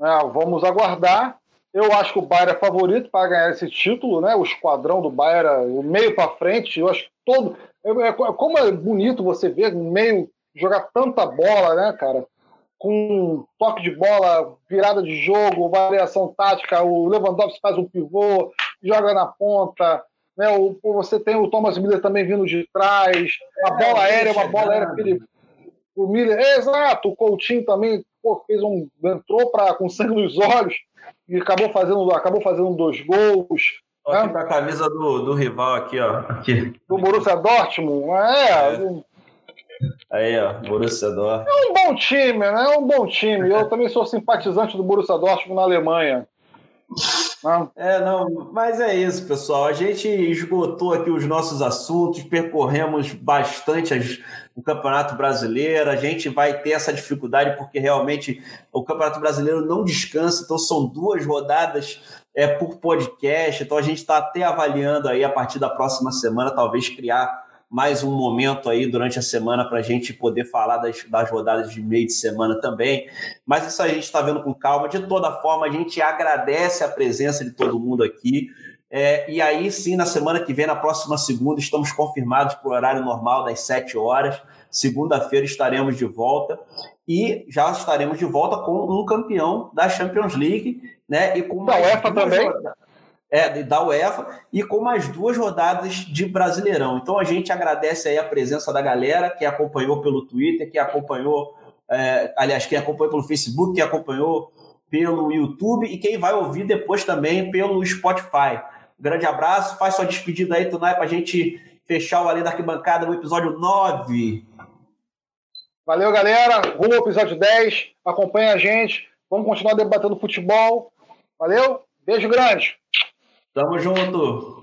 é, vamos aguardar. Eu acho que o Bayern é favorito para ganhar esse título, né? O esquadrão do Bayern, o meio para frente, eu acho que todo. É, é, como é bonito você ver meio jogar tanta bola, né, cara? Com toque de bola, virada de jogo, variação tática, o Lewandowski faz um pivô, joga na ponta, né? O, você tem o Thomas Miller também vindo de trás, a bola aérea, uma bola aérea o Miller, é, exato, o Coutinho também pô, fez um, entrou pra, com sangue nos olhos e acabou fazendo, acabou fazendo dois gols. Olha né? Tá a camisa do, do rival aqui, ó. Aqui. Do Borussia Dortmund, é. é. Aí, ó, Borussia Dortmund. É um bom time, né? É um bom time. Eu também sou simpatizante do Borussia Dortmund na Alemanha. Não. É, não, mas é isso, pessoal. A gente esgotou aqui os nossos assuntos, percorremos bastante as, o Campeonato Brasileiro. A gente vai ter essa dificuldade porque realmente o Campeonato Brasileiro não descansa, então são duas rodadas é, por podcast. Então a gente está até avaliando aí a partir da próxima semana, talvez criar mais um momento aí durante a semana para a gente poder falar das, das rodadas de meio de semana também. Mas isso a gente está vendo com calma. De toda forma, a gente agradece a presença de todo mundo aqui. É, e aí sim, na semana que vem, na próxima segunda, estamos confirmados para o horário normal das 7 horas. Segunda-feira estaremos de volta e já estaremos de volta com um campeão da Champions League, né? E com da UEFA também. É, da UEFA e com mais duas rodadas de Brasileirão. Então a gente agradece aí a presença da galera que acompanhou pelo Twitter, que acompanhou, é, aliás, quem acompanhou pelo Facebook, que acompanhou pelo YouTube e quem vai ouvir depois também pelo Spotify. grande abraço, faz sua despedida aí, Tunai, para a gente fechar o Além da Arquibancada no episódio 9. Valeu, galera. Rumo ao episódio 10. Acompanha a gente. Vamos continuar debatendo futebol. Valeu. Beijo grande. Tamo junto.